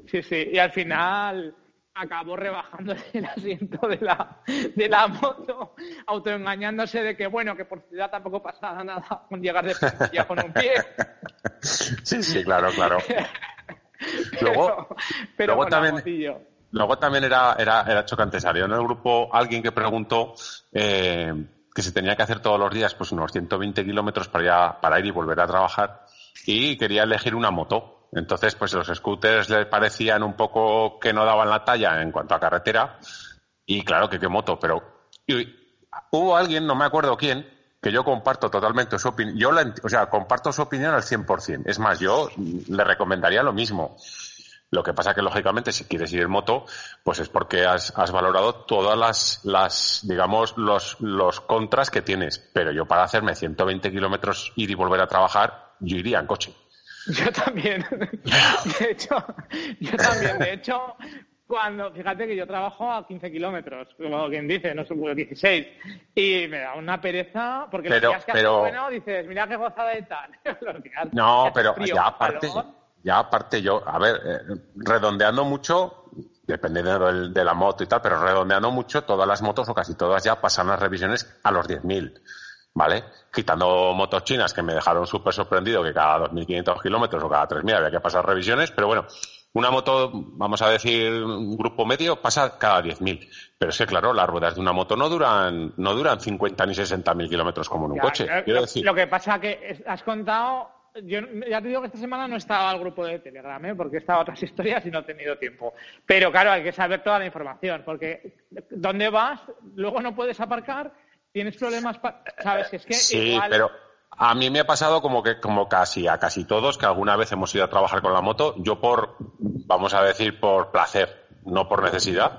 Sí, sí, y al final acabó rebajando el asiento de la, de la moto, autoengañándose de que, bueno, que por ciudad tampoco pasaba nada con llegar de ya con un pie. Sí, sí, claro, claro. luego, pero luego también, luego también era, era, era chocante. Salió en el grupo alguien que preguntó eh, que se tenía que hacer todos los días pues unos 120 kilómetros para, para ir y volver a trabajar y quería elegir una moto. Entonces, pues los scooters le parecían un poco que no daban la talla en cuanto a carretera. Y claro que qué moto, pero hubo alguien, no me acuerdo quién, que yo comparto totalmente su opinión. Yo o sea, comparto su opinión al 100%. Es más, yo le recomendaría lo mismo. Lo que pasa que, lógicamente, si quieres ir en moto, pues es porque has, valorado todas las, las, digamos, los, los contras que tienes. Pero yo para hacerme 120 kilómetros ir y volver a trabajar, yo iría en coche. Yo también. De hecho, yo también. De hecho, cuando, fíjate que yo trabajo a 15 kilómetros, como quien dice, no soy 16, y me da una pereza, porque pero, los días que pero... bueno, dices, mira qué gozada de tal. no, pero ya aparte, ya aparte yo, a ver, eh, redondeando mucho, dependiendo de la moto y tal, pero redondeando mucho, todas las motos o casi todas ya pasan las revisiones a los 10.000. ¿vale? Quitando motos chinas que me dejaron súper sorprendido que cada 2.500 kilómetros o cada 3.000 había que pasar revisiones, pero bueno, una moto, vamos a decir, un grupo medio, pasa cada 10.000. Pero es que, claro, las ruedas de una moto no duran, no duran 50 ni 60.000 kilómetros como en un coche. Eh, lo, decir. lo que pasa que has contado yo ya te digo que esta semana no estaba al grupo de Telegram, ¿eh? porque estaba otras historias y no he tenido tiempo. Pero claro, hay que saber toda la información, porque ¿dónde vas? Luego no puedes aparcar tienes problemas, sabes que es que sí, pero a mí me ha pasado como que como casi a casi todos que alguna vez hemos ido a trabajar con la moto, yo por vamos a decir por placer, no por necesidad.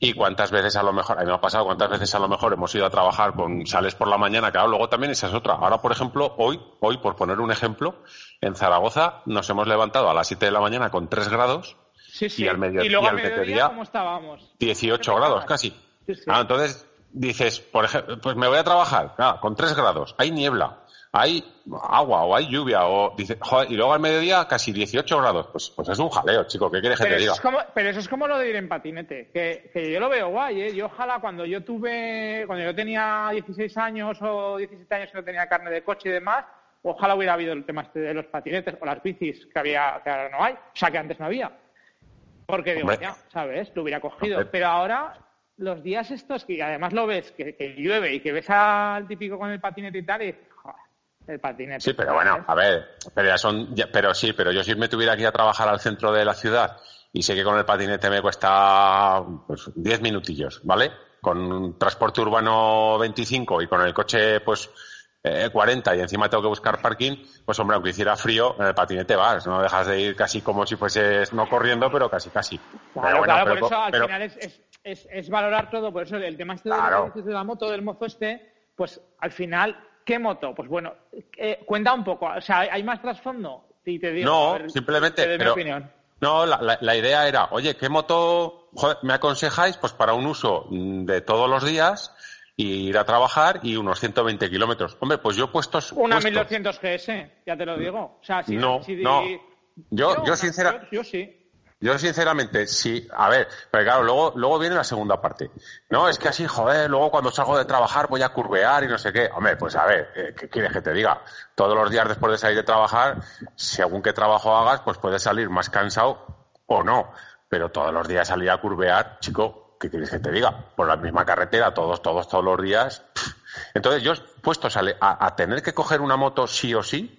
Y cuántas veces a lo mejor, a mí me ha pasado, cuántas veces a lo mejor hemos ido a trabajar con sales por la mañana, claro, luego también esa es otra. Ahora, por ejemplo, hoy, hoy, por poner un ejemplo, en Zaragoza nos hemos levantado a las 7 de la mañana con 3 grados y al mediodía, y luego al mediodía, ¿cómo estábamos? 18 grados casi. Ah, entonces, dices, por ejemplo, pues me voy a trabajar, con tres grados, hay niebla, hay agua o hay lluvia, o dice, y luego al mediodía casi 18 grados, pues, pues es un jaleo, chico, ¿qué quieres que te diga? pero eso es como lo de ir en patinete, que, que yo lo veo guay, ¿eh? Yo ojalá cuando yo tuve, cuando yo tenía 16 años o 17 años y no tenía carne de coche y demás, ojalá hubiera habido el tema este de los patinetes o las bicis que había, que ahora no hay, o sea, que antes no había. Porque digo, ya, ¿sabes? Lo hubiera cogido. Pero ahora los días estos que además lo ves, que, llueve y que ves al típico con el patinete y tal, y el patinete. Sí, pero bueno, a ver, pero ya son, pero sí, pero yo si me tuviera que ir a trabajar al centro de la ciudad y sé que con el patinete me cuesta pues 10 minutillos, ¿vale? Con transporte urbano 25 y con el coche pues 40 eh, y encima tengo que buscar parking, pues hombre, aunque hiciera frío, en el patinete vas, no dejas de ir casi como si fueses no corriendo, pero casi casi. Claro, claro, por eso al final es es, es, valorar todo, por eso el tema este de, la moto, del mozo este, pues al final, ¿qué moto? Pues bueno, eh, cuenta un poco, o sea, ¿hay más trasfondo? Y te digo, no, simplemente, pero, no, la, la, idea era, oye, ¿qué moto me aconsejáis? Pues para un uso de todos los días, ir a trabajar y unos 120 kilómetros. Hombre, pues yo he puesto... Una 1200 GS, ya te lo digo. O sea, si, no, no. Yo, yo, sinceramente... yo, sí. Yo, sinceramente, sí. A ver, pero claro, luego, luego viene la segunda parte. No, es que así, joder, luego cuando salgo de trabajar voy a curvear y no sé qué. Hombre, pues a ver, eh, ¿qué quieres que te diga? Todos los días después de salir de trabajar, según qué trabajo hagas, pues puedes salir más cansado o no. Pero todos los días salir a curvear, chico, ¿qué quieres que te diga? Por la misma carretera, todos, todos, todos los días. Entonces, yo puesto a, a tener que coger una moto sí o sí,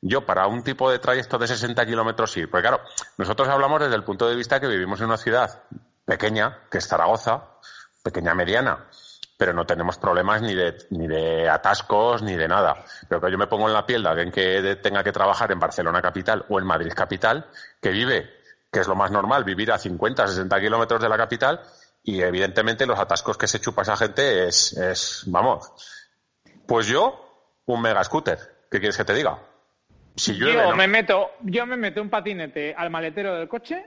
yo, para un tipo de trayecto de 60 kilómetros, sí. Porque claro, nosotros hablamos desde el punto de vista que vivimos en una ciudad pequeña, que es Zaragoza, pequeña mediana, pero no tenemos problemas ni de, ni de atascos ni de nada. Pero que yo me pongo en la piel de alguien que tenga que trabajar en Barcelona capital o en Madrid capital, que vive, que es lo más normal, vivir a 50, 60 kilómetros de la capital, y evidentemente los atascos que se chupa esa gente es, es, vamos, pues yo, un mega scooter. ¿Qué quieres que te diga? Yo, me meto, yo me meto un patinete al maletero del coche,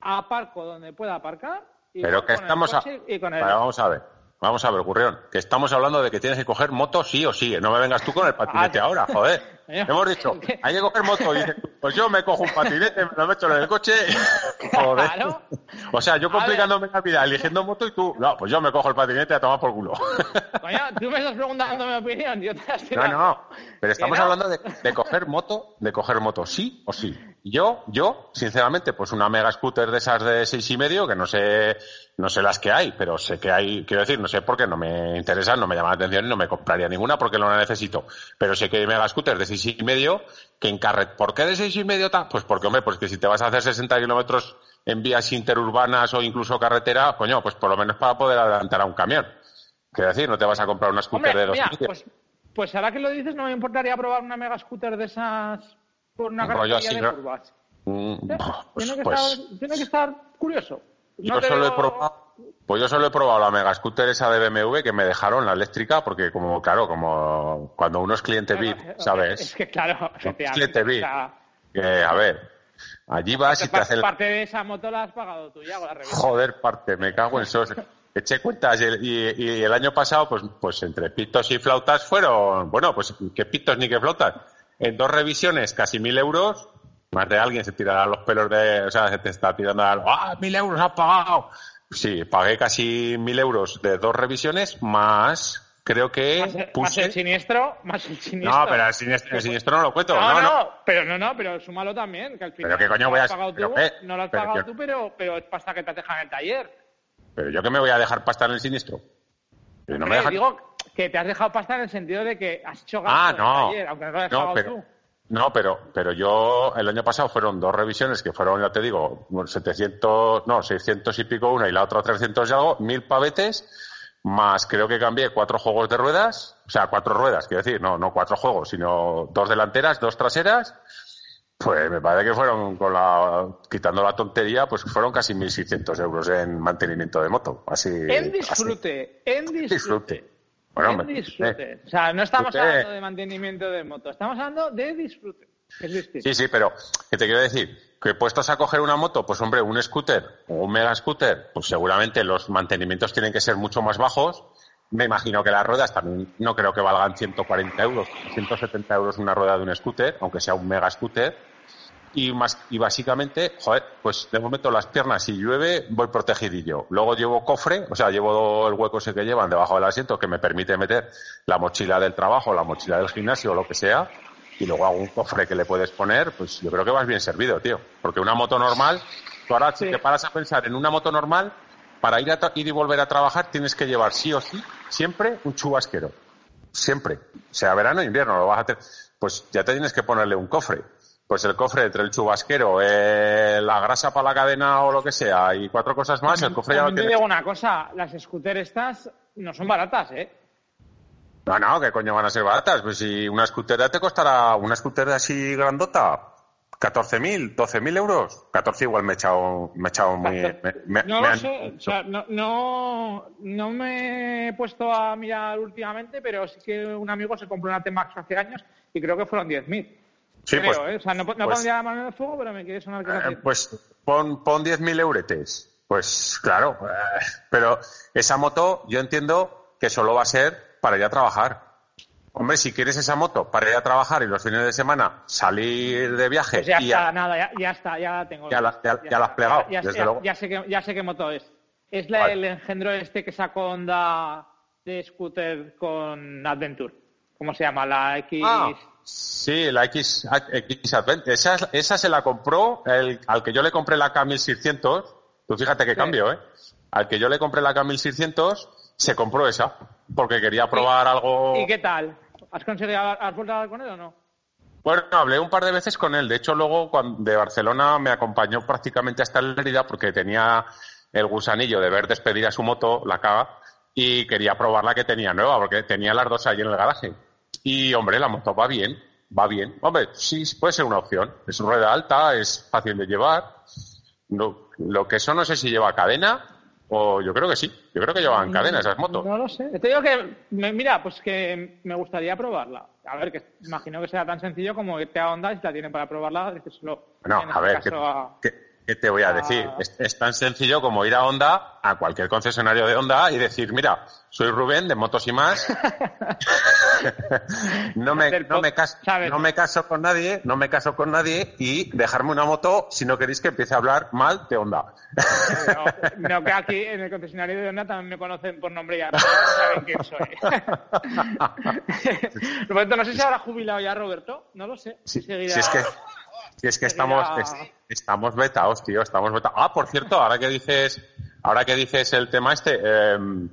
aparco donde pueda aparcar. Y Pero que estamos a... vamos a ver. Vamos a ver, Gurrión, que estamos hablando de que tienes que coger moto sí o sí. No me vengas tú con el patinete ahora, joder. Hemos dicho, hay que coger moto. Y dice, pues yo me cojo un patinete, me lo meto en el coche. Joder. O sea, yo complicándome la vida eligiendo moto y tú, no, pues yo me cojo el patinete a tomar por culo. Coño, tú me estás preguntando mi opinión. Yo te no, no, pero estamos hablando de, de, coger moto, de coger moto, sí o sí. Yo, yo, sinceramente, pues una mega scooter de esas de seis y medio, que no sé, no sé las que hay, pero sé que hay, quiero decir, no sé por qué no me interesan, no me llama la atención y no me compraría ninguna porque no la necesito. Pero sé que hay mega scooters de seis y medio que en carret. ¿Por qué de seis y medio? Pues porque, hombre, pues que si te vas a hacer 60 kilómetros en vías interurbanas o incluso carretera, coño, pues por lo menos para poder adelantar a un camión. Quiero decir, no te vas a comprar una scooter de dos pues, pues ahora que lo dices, no me importaría probar una mega scooter de esas por una carretera de curvas. Mm, pues, tiene, que pues estar, tiene, que estar, curioso. Yo solo he probado, pues yo solo he probado la Mega Scooter esa de BMW que me dejaron, la eléctrica, porque como, claro, como cuando uno es cliente VIP, ¿sabes? Es que claro, es cliente VIP. que, a ver, allí vas y te hacen... Parte de esa moto la has pagado tú ya con la revista. Joder, parte, me cago en eso. Eché cuentas y, y, el año pasado, pues, pues entre pitos y flautas fueron, bueno, pues que pitos ni que flautas. En dos revisiones, casi mil euros más de alguien se tirará los pelos de, o sea, se te está tirando algo, ¡ah, mil euros has pagado! Sí, pagué casi mil euros de dos revisiones, más creo que más, puse... el siniestro, más el siniestro. No, pero el siniestro, no lo cuento. No no, no, pero no, no, pero súmalo también, que al final pero qué coño voy a... Pagado tú, no lo has pagado tú, pero, pero es pasta que te has dejado en el taller. Pero yo que me voy a dejar pasta en el siniestro. no me digo que te has dejado pasta en el sentido de que has hecho gasto ah, no. en el taller, aunque no lo has pagado pero... tú. No, pero, pero yo el año pasado fueron dos revisiones que fueron, ya te digo, 700, no, 600 y pico una y la otra 300 y algo, mil pavetes, más creo que cambié cuatro juegos de ruedas, o sea, cuatro ruedas, quiero decir, no, no cuatro juegos, sino dos delanteras, dos traseras, pues me parece que fueron con la, quitando la tontería, pues fueron casi 1.600 euros en mantenimiento de moto, así. En disfrute, en disfrute. disfrute. Bueno, disfrute. o sea, no estamos hablando de mantenimiento de moto, estamos hablando de disfrute. sí, sí, pero ¿qué te quiero decir? Que puestos a coger una moto, pues hombre, un scooter o un mega scooter, pues seguramente los mantenimientos tienen que ser mucho más bajos. Me imagino que las ruedas también no creo que valgan 140 euros, 170 euros una rueda de un scooter, aunque sea un mega scooter y más y básicamente, joder, pues de momento las piernas si llueve voy protegidillo. Luego llevo cofre, o sea, llevo el hueco ese que llevan debajo del asiento que me permite meter la mochila del trabajo, la mochila del gimnasio o lo que sea, y luego hago un cofre que le puedes poner, pues yo creo que vas bien servido, tío. Porque una moto normal, tú ahora si te paras a pensar en una moto normal, para ir, a ir y volver a trabajar tienes que llevar sí o sí siempre un chubasquero. Siempre. Sea verano o invierno, lo vas a tener. Pues ya te tienes que ponerle un cofre pues el cofre entre el chubasquero, eh, la grasa para la cadena o lo que sea y cuatro cosas más, el cofre ya lo te digo una cosa, las scooters estas no son baratas, ¿eh? No, no, ¿qué coño van a ser baratas? Pues si una scooter te costará, una scooter así grandota, 14.000, 12.000 euros. 14 igual me he echado, me he echado muy... no lo sé, o sea, no, no, no, me he puesto a mirar últimamente, pero sí que un amigo se compró una T-Max hace años y creo que fueron 10.000. Sí, pues, ¿eh? O sea, no, no pues, pondría la mano en el fuego, pero me quiere sonar que eh, Pues pon, pon 10.000 euretes. Pues claro, eh, pero esa moto yo entiendo que solo va a ser para ir a trabajar. Hombre, si quieres esa moto para ir a trabajar y los fines de semana salir de viaje. Pues ya está, nada, ya, ya, está, ya la tengo. Ya la, ya, ya la has plegado, ya, desde luego. Ya sé, que, ya sé qué moto es. Es la, el engendro este que sacó Honda de scooter con Adventure. ¿Cómo se llama? La X. Ah. Sí, la X, X Advent. Esa, esa se la compró el, al que yo le compré la K1600. Tú fíjate qué cambio, ¿eh? Al que yo le compré la K1600, se compró esa. Porque quería probar algo. ¿Y qué tal? ¿Has conseguido, has vuelto a hablar con él o no? Bueno, hablé un par de veces con él. De hecho, luego de Barcelona me acompañó prácticamente hasta la herida porque tenía el gusanillo de ver despedir a su moto, la K, y quería probar la que tenía nueva, porque tenía las dos ahí en el garaje. Y, hombre, la moto va bien, va bien. Hombre, sí, puede ser una opción. Es rueda alta, es fácil de llevar. No, lo que eso no sé si lleva cadena o yo creo que sí. Yo creo que llevan cadena esas motos. No lo sé. Te digo que, mira, pues que me gustaría probarla. A ver, que imagino que sea tan sencillo como irte a Honda y si la tienen para probarla, No, a ver, que, ¿Qué te voy a decir? Es, tan sencillo como ir a Honda, a cualquier concesionario de Honda y decir, mira, soy Rubén de Motos y más. no, me, no, me caso, no me caso con nadie, no me caso con nadie y dejarme una moto si no queréis que empiece a hablar mal de Honda. no, que aquí en el concesionario de Honda también me conocen por nombre y no saben quién soy. Roberto, no sé si habrá jubilado ya Roberto, no lo sé. si es que si es que estamos, estamos vetados, tío, estamos vetados. Ah, por cierto, ahora que dices, ahora que dices el tema este, em,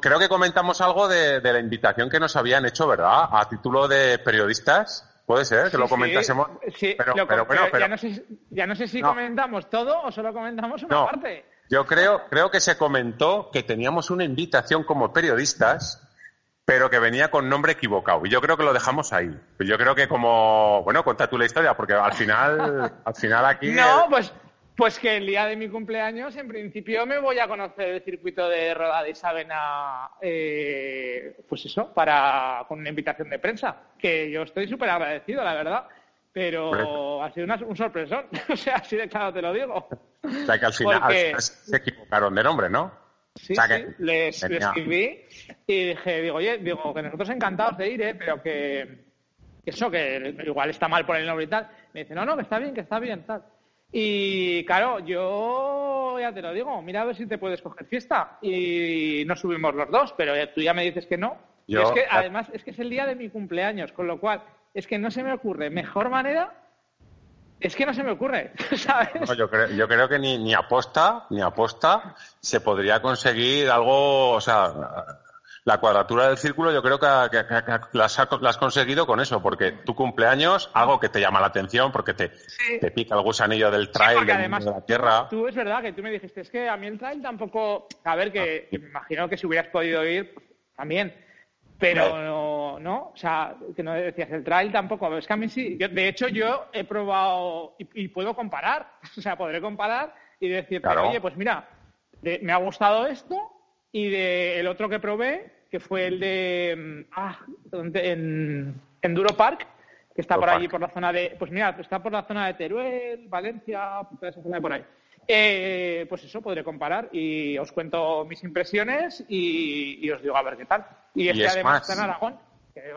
creo que comentamos algo de, la invitación que nos habían hecho, ¿verdad? A título de periodistas. Puede ser que lo comentásemos. Sí, pero, pero, bueno, pero, ya, no sé, si comentamos todo o solo comentamos una parte. Yo creo, creo que se comentó que teníamos una invitación como periodistas pero que venía con nombre equivocado. Y yo creo que lo dejamos ahí. Yo creo que como, bueno, cuenta tú la historia, porque al final, al final aquí... No, pues, pues que el día de mi cumpleaños, en principio, me voy a conocer el circuito de Roda de Isabena, eh, pues eso, para, con una invitación de prensa, que yo estoy súper agradecido, la verdad. Pero ha sido un sorpresón, o sea, así de claro te lo digo. O sea, que al final se equivocaron de nombre, ¿no? Sí, les, escribí y dije, digo, oye, digo, que nosotros encantados de ir, ¿eh? pero que, eso, que igual está mal por el nombre y tal. Me dice, no, no, que está bien, que está bien, tal. Y claro, yo ya te lo digo, mira a ver si te puedes coger fiesta. Y no subimos los dos, pero tú ya me dices que no. es que además es que es el día de mi cumpleaños, con lo cual es que no se me ocurre mejor manera es que no se me ocurre, ¿sabes? yo, creo, yo creo que ni, ni aposta, ni aposta se podría conseguir algo, o sea, la cuadratura del círculo yo creo que, la has, conseguido con eso, porque tu cumpleaños, algo que te llama la atención, porque te, te pica el gusanillo del trail de la tierra. Tú, es verdad que tú me dijiste, es que a mí el trail tampoco, a ver, que, ah, me imagino que si hubieras podido ir, también, pero no, o sea, que no decías el trail tampoco. Es que a mí sí. de hecho, yo he probado y, puedo comparar. O sea, podré comparar y decir, oye, pues mira, me ha gustado esto y de el otro que probé, que fue el de, mm, ah, en Enduro Park, que está por allí, por la zona de, pues mira, está por la zona de Teruel, Valencia, toda esa zona de por ahí. Eh, pues eso, podré comparar y os cuento mis impresiones y, os digo a ver qué tal. Y, es además más, en Aragón.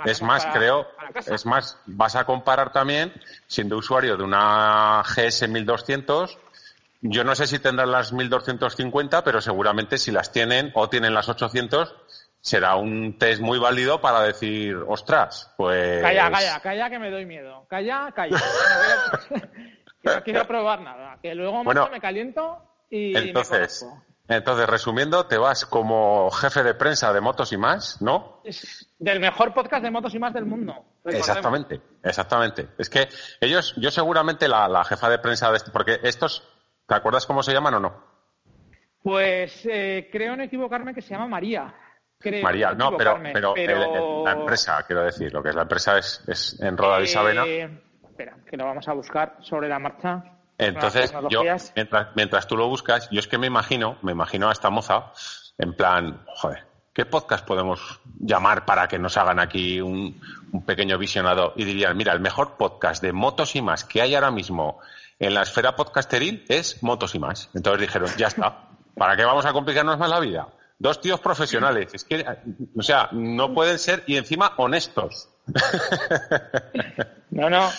Es más, creo, es más, vas a comparar también, siendo usuario de una GS 1200, yo no sé si tendrán las 1250, pero seguramente si las tienen o tienen las 800, será un test muy válido para decir, ostras, pues... Calla, calla, calla que me doy miedo. Calla, calla. no quiero probar nada. Que luego me caliento y. Entonces, entonces, resumiendo, te vas como jefe de prensa de motos y más, ¿no? Es del mejor podcast de motos y más del mundo. Exactamente, exactamente. Es que ellos, yo seguramente la, jefa de prensa de este, porque estos, ¿te acuerdas cómo se llaman o no? Pues eh, creo no equivocarme que se llama María. María, no, pero, pero, la empresa, quiero decir, lo que es la empresa es, es en Roda de Isabena. Espera, que lo vamos a buscar sobre la marcha. Entonces, yo, mientras, tú lo buscas, yo es que me imagino, me imagino a esta moza, en plan, joder, ¿qué podcast podemos llamar para que nos hagan aquí un, pequeño visionado? Y dirían, mira, el mejor podcast de motos y más que hay ahora mismo en la esfera podcasteril es motos y más. Entonces dijeron, ya está, ¿para qué vamos a complicarnos más la vida? Dos tíos profesionales, es que, o sea, no pueden ser y encima honestos. No, no,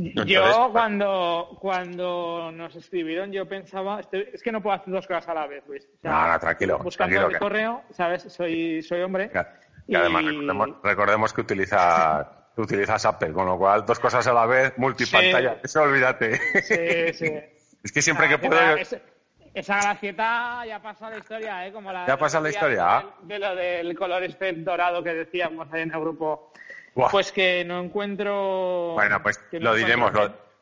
yo cuando, cuando nos escribieron yo pensaba, es que no puedo hacer dos cosas a la vez, Luis. no, tranquilo. Buscando el correo, ¿sabes? Soy, soy hombre. Y, además recordemos, que utilizas, utilizas Apple, con lo cual dos cosas a la vez, multipantalla, eso olvídate. Sí, sí. es que siempre que puedo... Esa, gracieta ya pasa la historia, ¿eh? Como la ya pasa la historia. De, lo del color este dorado que decíamos ahí en el grupo pues que no encuentro. Bueno, pues lo diremos,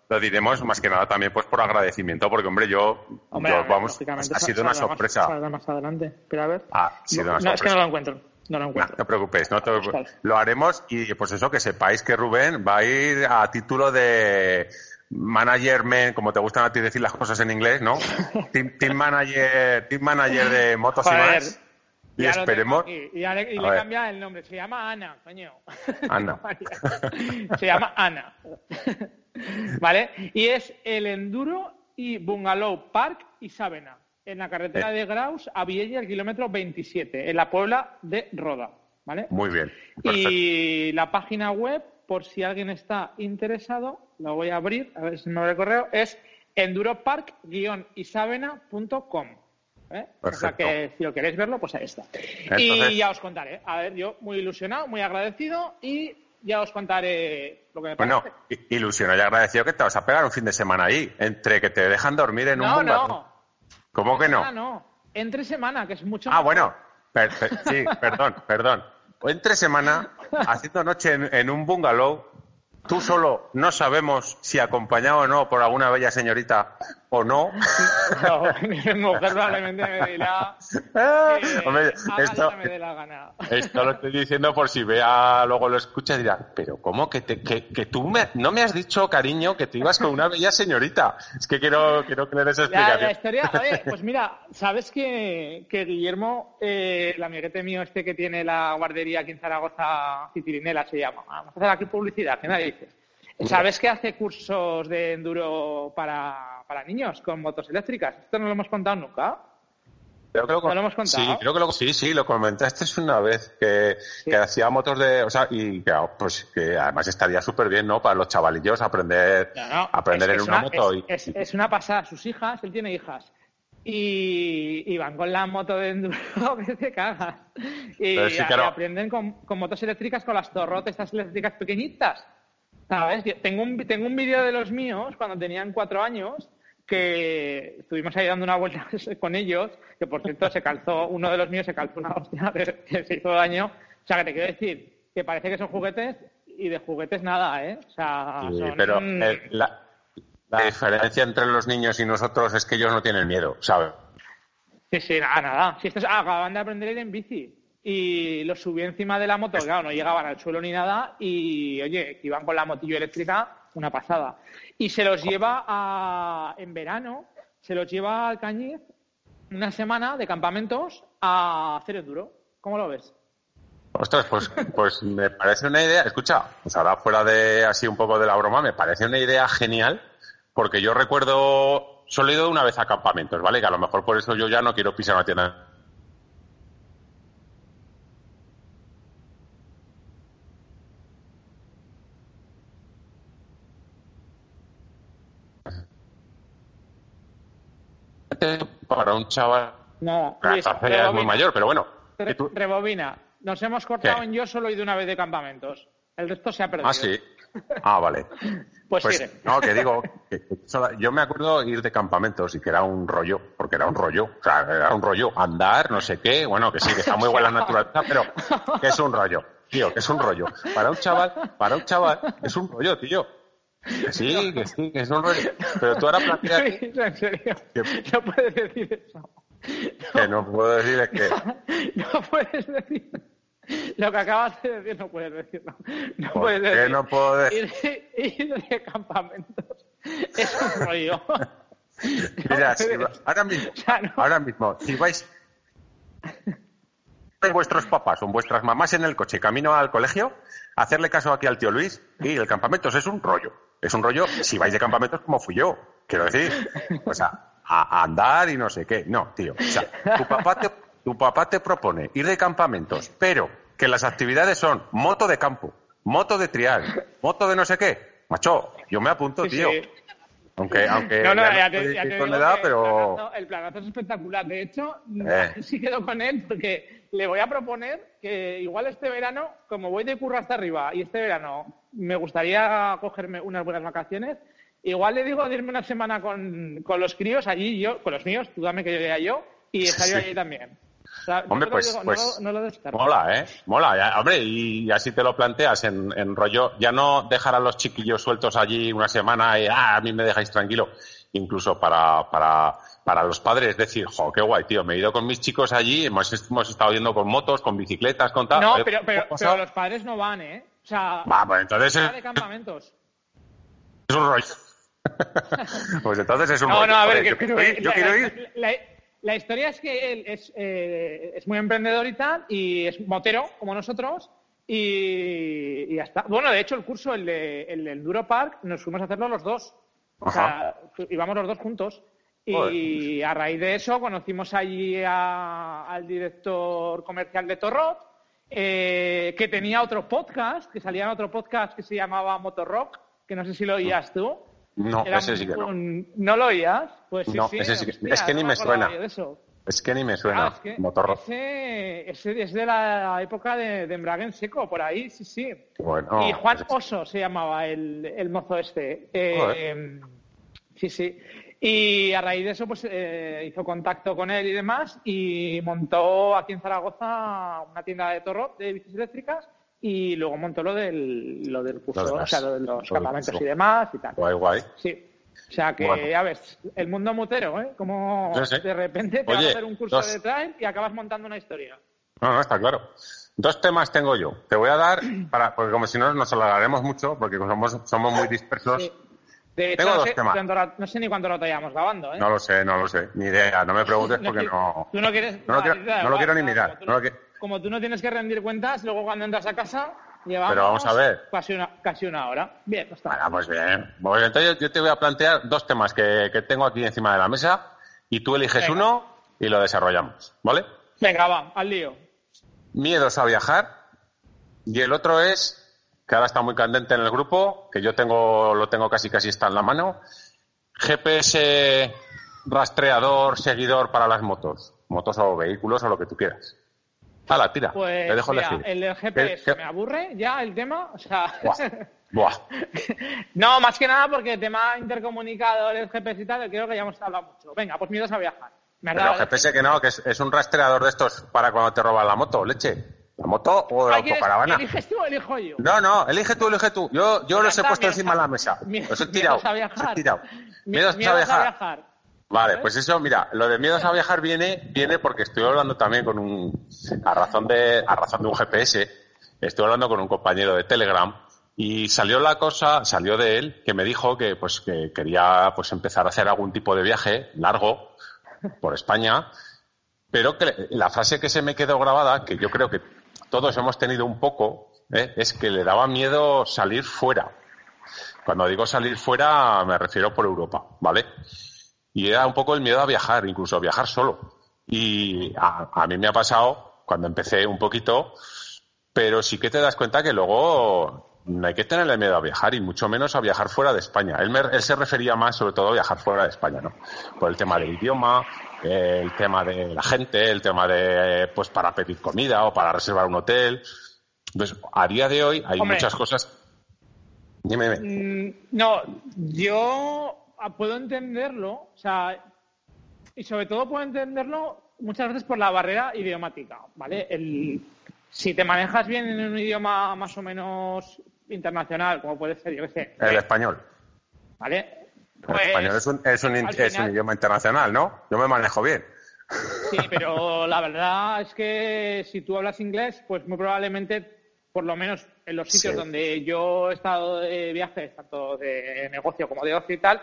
lo, diremos más que nada también pues por agradecimiento, porque hombre, yo, vamos, ha sido una sorpresa. Más, adelante, pero a ver. Ha sido una sorpresa. No, es que no lo encuentro. No lo encuentro. No, te preocupes, no te Lo haremos y pues eso, que sepáis que Rubén va a ir a título de manager, como te gustan a ti decir las cosas en inglés, ¿no? team, manager, team manager de motos y más Y Ya esperemos. Y, ya le, y cambia el nombre. Se llama Ana, coño. Ana. Se llama Ana. ¿Vale? Y es el Enduro y Bungalow Park y Sávena, en la carretera Eh. de Graus a Viella, al kilómetro 27, en la Puebla de Roda. ¿Vale? Muy bien. Perfecto. Y la página web, por si alguien está interesado, la voy a abrir, a ver si me abre el correo, es enduropark-isavena.com. ¿eh? O sea que si lo queréis verlo, pues ahí está. Entonces- Y ya os contaré. A ver, yo muy ilusionado, muy agradecido y ya os contaré lo que me Bueno, parece. i- ilusionado y agradecido que te vas a pegar un fin de semana ahí, entre que te dejan dormir en un no, bungalow. no. ¿Cómo que no? No. Entre semana, que es mucho Ah, mejor. bueno. Per- per- sí, perdón, perdón. Entre semana, haciendo noche en, en un bungalow, tú solo no sabemos si acompañado o no por alguna bella señorita o no. No, mi mujer probablemente me dirá Ah, que Hombre, haga esto, lo que me dé la gana. esto lo estoy diciendo por si vea, luego lo escucha y dirá, pero ¿cómo que, te, que, que tú me- no me has dicho, cariño, que te ibas con una bella señorita? Es que quiero, quiero que le des La, explicación. la historia, oye, pues mira, ¿sabes que, que Guillermo, eh, el amiguete mío este que tiene la guardería aquí en Zaragoza, Citirinela se llama, vamos a hacer aquí publicidad, que nadie dice. ¿Sabes que hace cursos de enduro para, para niños con motos eléctricas? Esto no lo hemos contado nunca. Creo que lo, ¿No lo hemos contado? Sí, creo que lo, sí, sí, lo comentaste una vez, que, que hacía motos de, o sea, y que, pues, que además estaría súper bien, ¿no? Para los chavalillos aprender, No, no, aprender es- en es una, moto. Es, y, es- es una pasada. Sus hijas, él tiene hijas. Y, y van con la moto de enduro que te cagas. Y, sí, y claro. aprenden con, con motos eléctricas, con las torrotes, estas eléctricas pequeñitas. Tengo un, tengo un vídeo de los míos cuando tenían cuatro años que estuvimos ahí dando una vuelta con ellos, que por cierto se calzó, uno de los míos se calzó una hostia que, se hizo daño. O sea, que te quiero decir que parece que son juguetes y de juguetes nada, ¿eh? O sea, son- pero eh, la, la diferencia entre los niños y nosotros es que ellos no tienen miedo, ¿sabes? Sí, sí, nada, nada. Si estos acaban de aprender a ir en bici y los subí encima de la moto, claro, no llegaban al suelo ni nada y, oye, que iban con la motillo eléctrica, una pasada. Y se los lleva a, en verano, se los lleva al Cañiz una semana de campamentos a hacer enduro. ¿Cómo lo ves? Ostras, pues, pues me parece una idea, escucha, pues ahora fuera de así un poco de la broma, me parece una idea genial, porque yo recuerdo, solo he ido una vez a campamentos, ¿vale? Que a lo mejor por eso yo ya no quiero pisar una tienda. Para un chaval, No, que Luis, es muy mayor, pero bueno. Re- Rebobina. Nos hemos cortado ¿Qué? en yo solo he ido una vez de campamentos. El resto se ha perdido. Ah, sí. Ah, vale. Pues, Pues sigue. no, que digo, que- que sola- yo me acuerdo ir de campamentos y que era un rollo, porque era un rollo, o sea, era un rollo, andar, no sé qué, bueno, que sí, que está muy buena la naturaleza, pero que es un rollo, tío, que es un rollo. Para un chaval, para un chaval, es un rollo, tío. Sí, que sí, que es un rollo. Pero tú ahora planteas Luis, en serio. Que- No puedes decir eso. que no puedo decir es que, No puedes decir. Lo que acabas de decir no puedes decirlo. No ¿Por puedes qué decir. no puedo decir? Ir, ir de campamentos es un rollo. mira, No si puedes. va- ahora mismo, O sea, no. ahora mismo, si vais vuestros papás o vuestras mamás en el coche camino al colegio, hacerle caso aquí al tío Luis y el campamento es un rollo. Es un rollo si vais de campamentos como fui yo. Quiero decir, o sea, a, andar y no sé qué. No, tío. O sea, tu papá te, tu papá te propone ir de campamentos, pero que las actividades son moto de campo, moto de trial, moto de no sé qué. Macho, yo me apunto, Sí, tío. sí. Aunque, aunque No, no, ya te, ya te con digo edad, que pero... el, planazo, el planazo es espectacular. De hecho, Eh. sí quedo con él porque le voy a proponer que igual este verano, como voy de curro hasta arriba y este verano me gustaría cogerme unas buenas vacaciones, igual le digo de irme una semana con, con los críos allí, yo, con los míos, tú dame que yo vaya yo, y estaría Sí. allí también. Sea, Hombre, no lo pues- digo- no pues lo- no lo descarto. Mola, ¿eh? Mola, ya, hombre, y así te lo planteas en, en rollo, ya no dejar a los chiquillos sueltos allí una semana y, ah, a mí me dejáis tranquilo. Incluso para, para, para los padres decir, jo, qué guay, tío, me he ido con mis chicos allí, hemos, hemos estado yendo con motos, con bicicletas, con tal. No, pero, pero, pero los padres no van, ¿eh? O sea, Va, pues entonces es, de campamentos. es un rollo. pues entonces es un No, rollo. no, a ver, que yo quiero que ir, yo la- quiero la- ir. La, la historia es que él es, eh, es muy emprendedor y tal, y es motero, como nosotros, y, y ya está. Bueno, de hecho, el curso, el, de, el del Enduro Park, nos fuimos a hacerlo los dos. O sea, íbamos los dos juntos. Y a raíz de eso conocimos allí a- al director comercial de Torrot, eh, que tenía otro podcast, que salía en otro podcast que se llamaba Motorrock, que no sé si lo oías tú. No, Era ese sí que no. un- ¿No lo oías? Pues sí, No, sí. ese sí que- hostia, es que ni me suena. eso. Es que ni me Ah, suena. es que Motorrock. ese, ese es de la época de, de Embrague en seco, por ahí, sí, sí. Bueno, y Juan Oso se llamaba el, el mozo este. Eh, sí, sí. Y a raíz de eso, pues eh, hizo contacto con él y demás y montó aquí en Zaragoza una tienda de torro de bicis eléctricas y luego montó lo del, lo del curso, Lo o sea, lo de los lo campamentos y demás y tal. Guay, guay. Sí. O sea que, Bueno. ya ves, el mundo mutero, ¿eh? Como de repente te Oye, vas a hacer un curso dos- de trail y acabas montando una historia. No, no, está claro. Dos temas tengo yo. Te voy a dar, para, porque como si no nos alargaremos mucho, porque somos, somos muy dispersos. Sí. De hecho, Tengo no dos sé, no sé ni cuánto rato llevamos grabando, ¿eh? No lo sé, no lo sé. Ni idea. No me preguntes porque no. Tú no quieres. No lo quiero- no lo ni mirar, no lo como tú no tienes que rendir cuentas, luego cuando entras a casa, llevamos. Pero vamos a ver. Casi una, casi una hora. Bien, no está. Pues bien. Pues entonces yo te voy a plantear dos temas que, que tengo aquí encima de la mesa y tú eliges Venga. uno y lo desarrollamos, ¿vale? Venga, va, al lío. Miedos a viajar y el otro es que ahora está muy candente en el grupo, que yo tengo lo tengo casi casi está en la mano. GPS rastreador, seguidor para las motos, motos o vehículos o lo que tú quieras. Hala, tira. Pues te dejo mira, elegir. el del GPS ¿Qué- qué- me aburre ya el tema. O sea. Buah, buah. no, más que nada porque el tema intercomunicador, el GPS y tal, creo que ya hemos hablado mucho. Venga, pues miedos a viajar. Me Pero dado- GPS que no, que es, es un rastreador de estos para cuando te roban la moto, leche. ¿La moto o la Ah, ¿quieres- autocaravana? ¿Eliges tú o elijo yo? No, no, elige tú, elige tú. Yo, yo los he puesto encima de la mesa. Los he tirado. miedos a los he viajar. tirado. Miedos, a viajar. Vale, pues eso, mira, lo de miedos a viajar viene, viene porque estoy hablando también con un, a razón de, a razón de un GPS, estoy hablando con un compañero de Telegram y salió la cosa, salió de él, que me dijo que pues que quería pues empezar a hacer algún tipo de viaje largo por España, pero que la frase que se me quedó grabada, que yo creo que todos hemos tenido un poco, ¿eh? es que le daba miedo salir fuera. Cuando digo salir fuera me refiero por Europa, ¿vale? Y era un poco el miedo a viajar, incluso a viajar solo. Y a, a mí me ha pasado cuando empecé un poquito, pero sí que te das cuenta que luego no hay que tenerle miedo a viajar y mucho menos a viajar fuera de España. Él, me- él se refería más sobre todo a viajar fuera de España, ¿no? Por el tema del idioma, el tema de la gente, el tema de, pues, para pedir comida o para reservar un hotel. Entonces, a día de hoy hay Hombre. muchas cosas. Dime, dime. Mm, No, yo puedo entenderlo, o sea, y sobre todo puedo entenderlo muchas veces por la barrera idiomática, ¿vale? El, si te manejas bien en un idioma más o menos internacional, como puede ser, yo qué sé, El español. ¿vale? El Pues, español es un, es, un, al es un idioma internacional, ¿no? Yo me manejo bien. Sí, pero la verdad es que si tú hablas inglés, pues muy probablemente, por lo menos en los sitios Sí. donde yo he estado de viajes, tanto de negocio como de ocio y tal,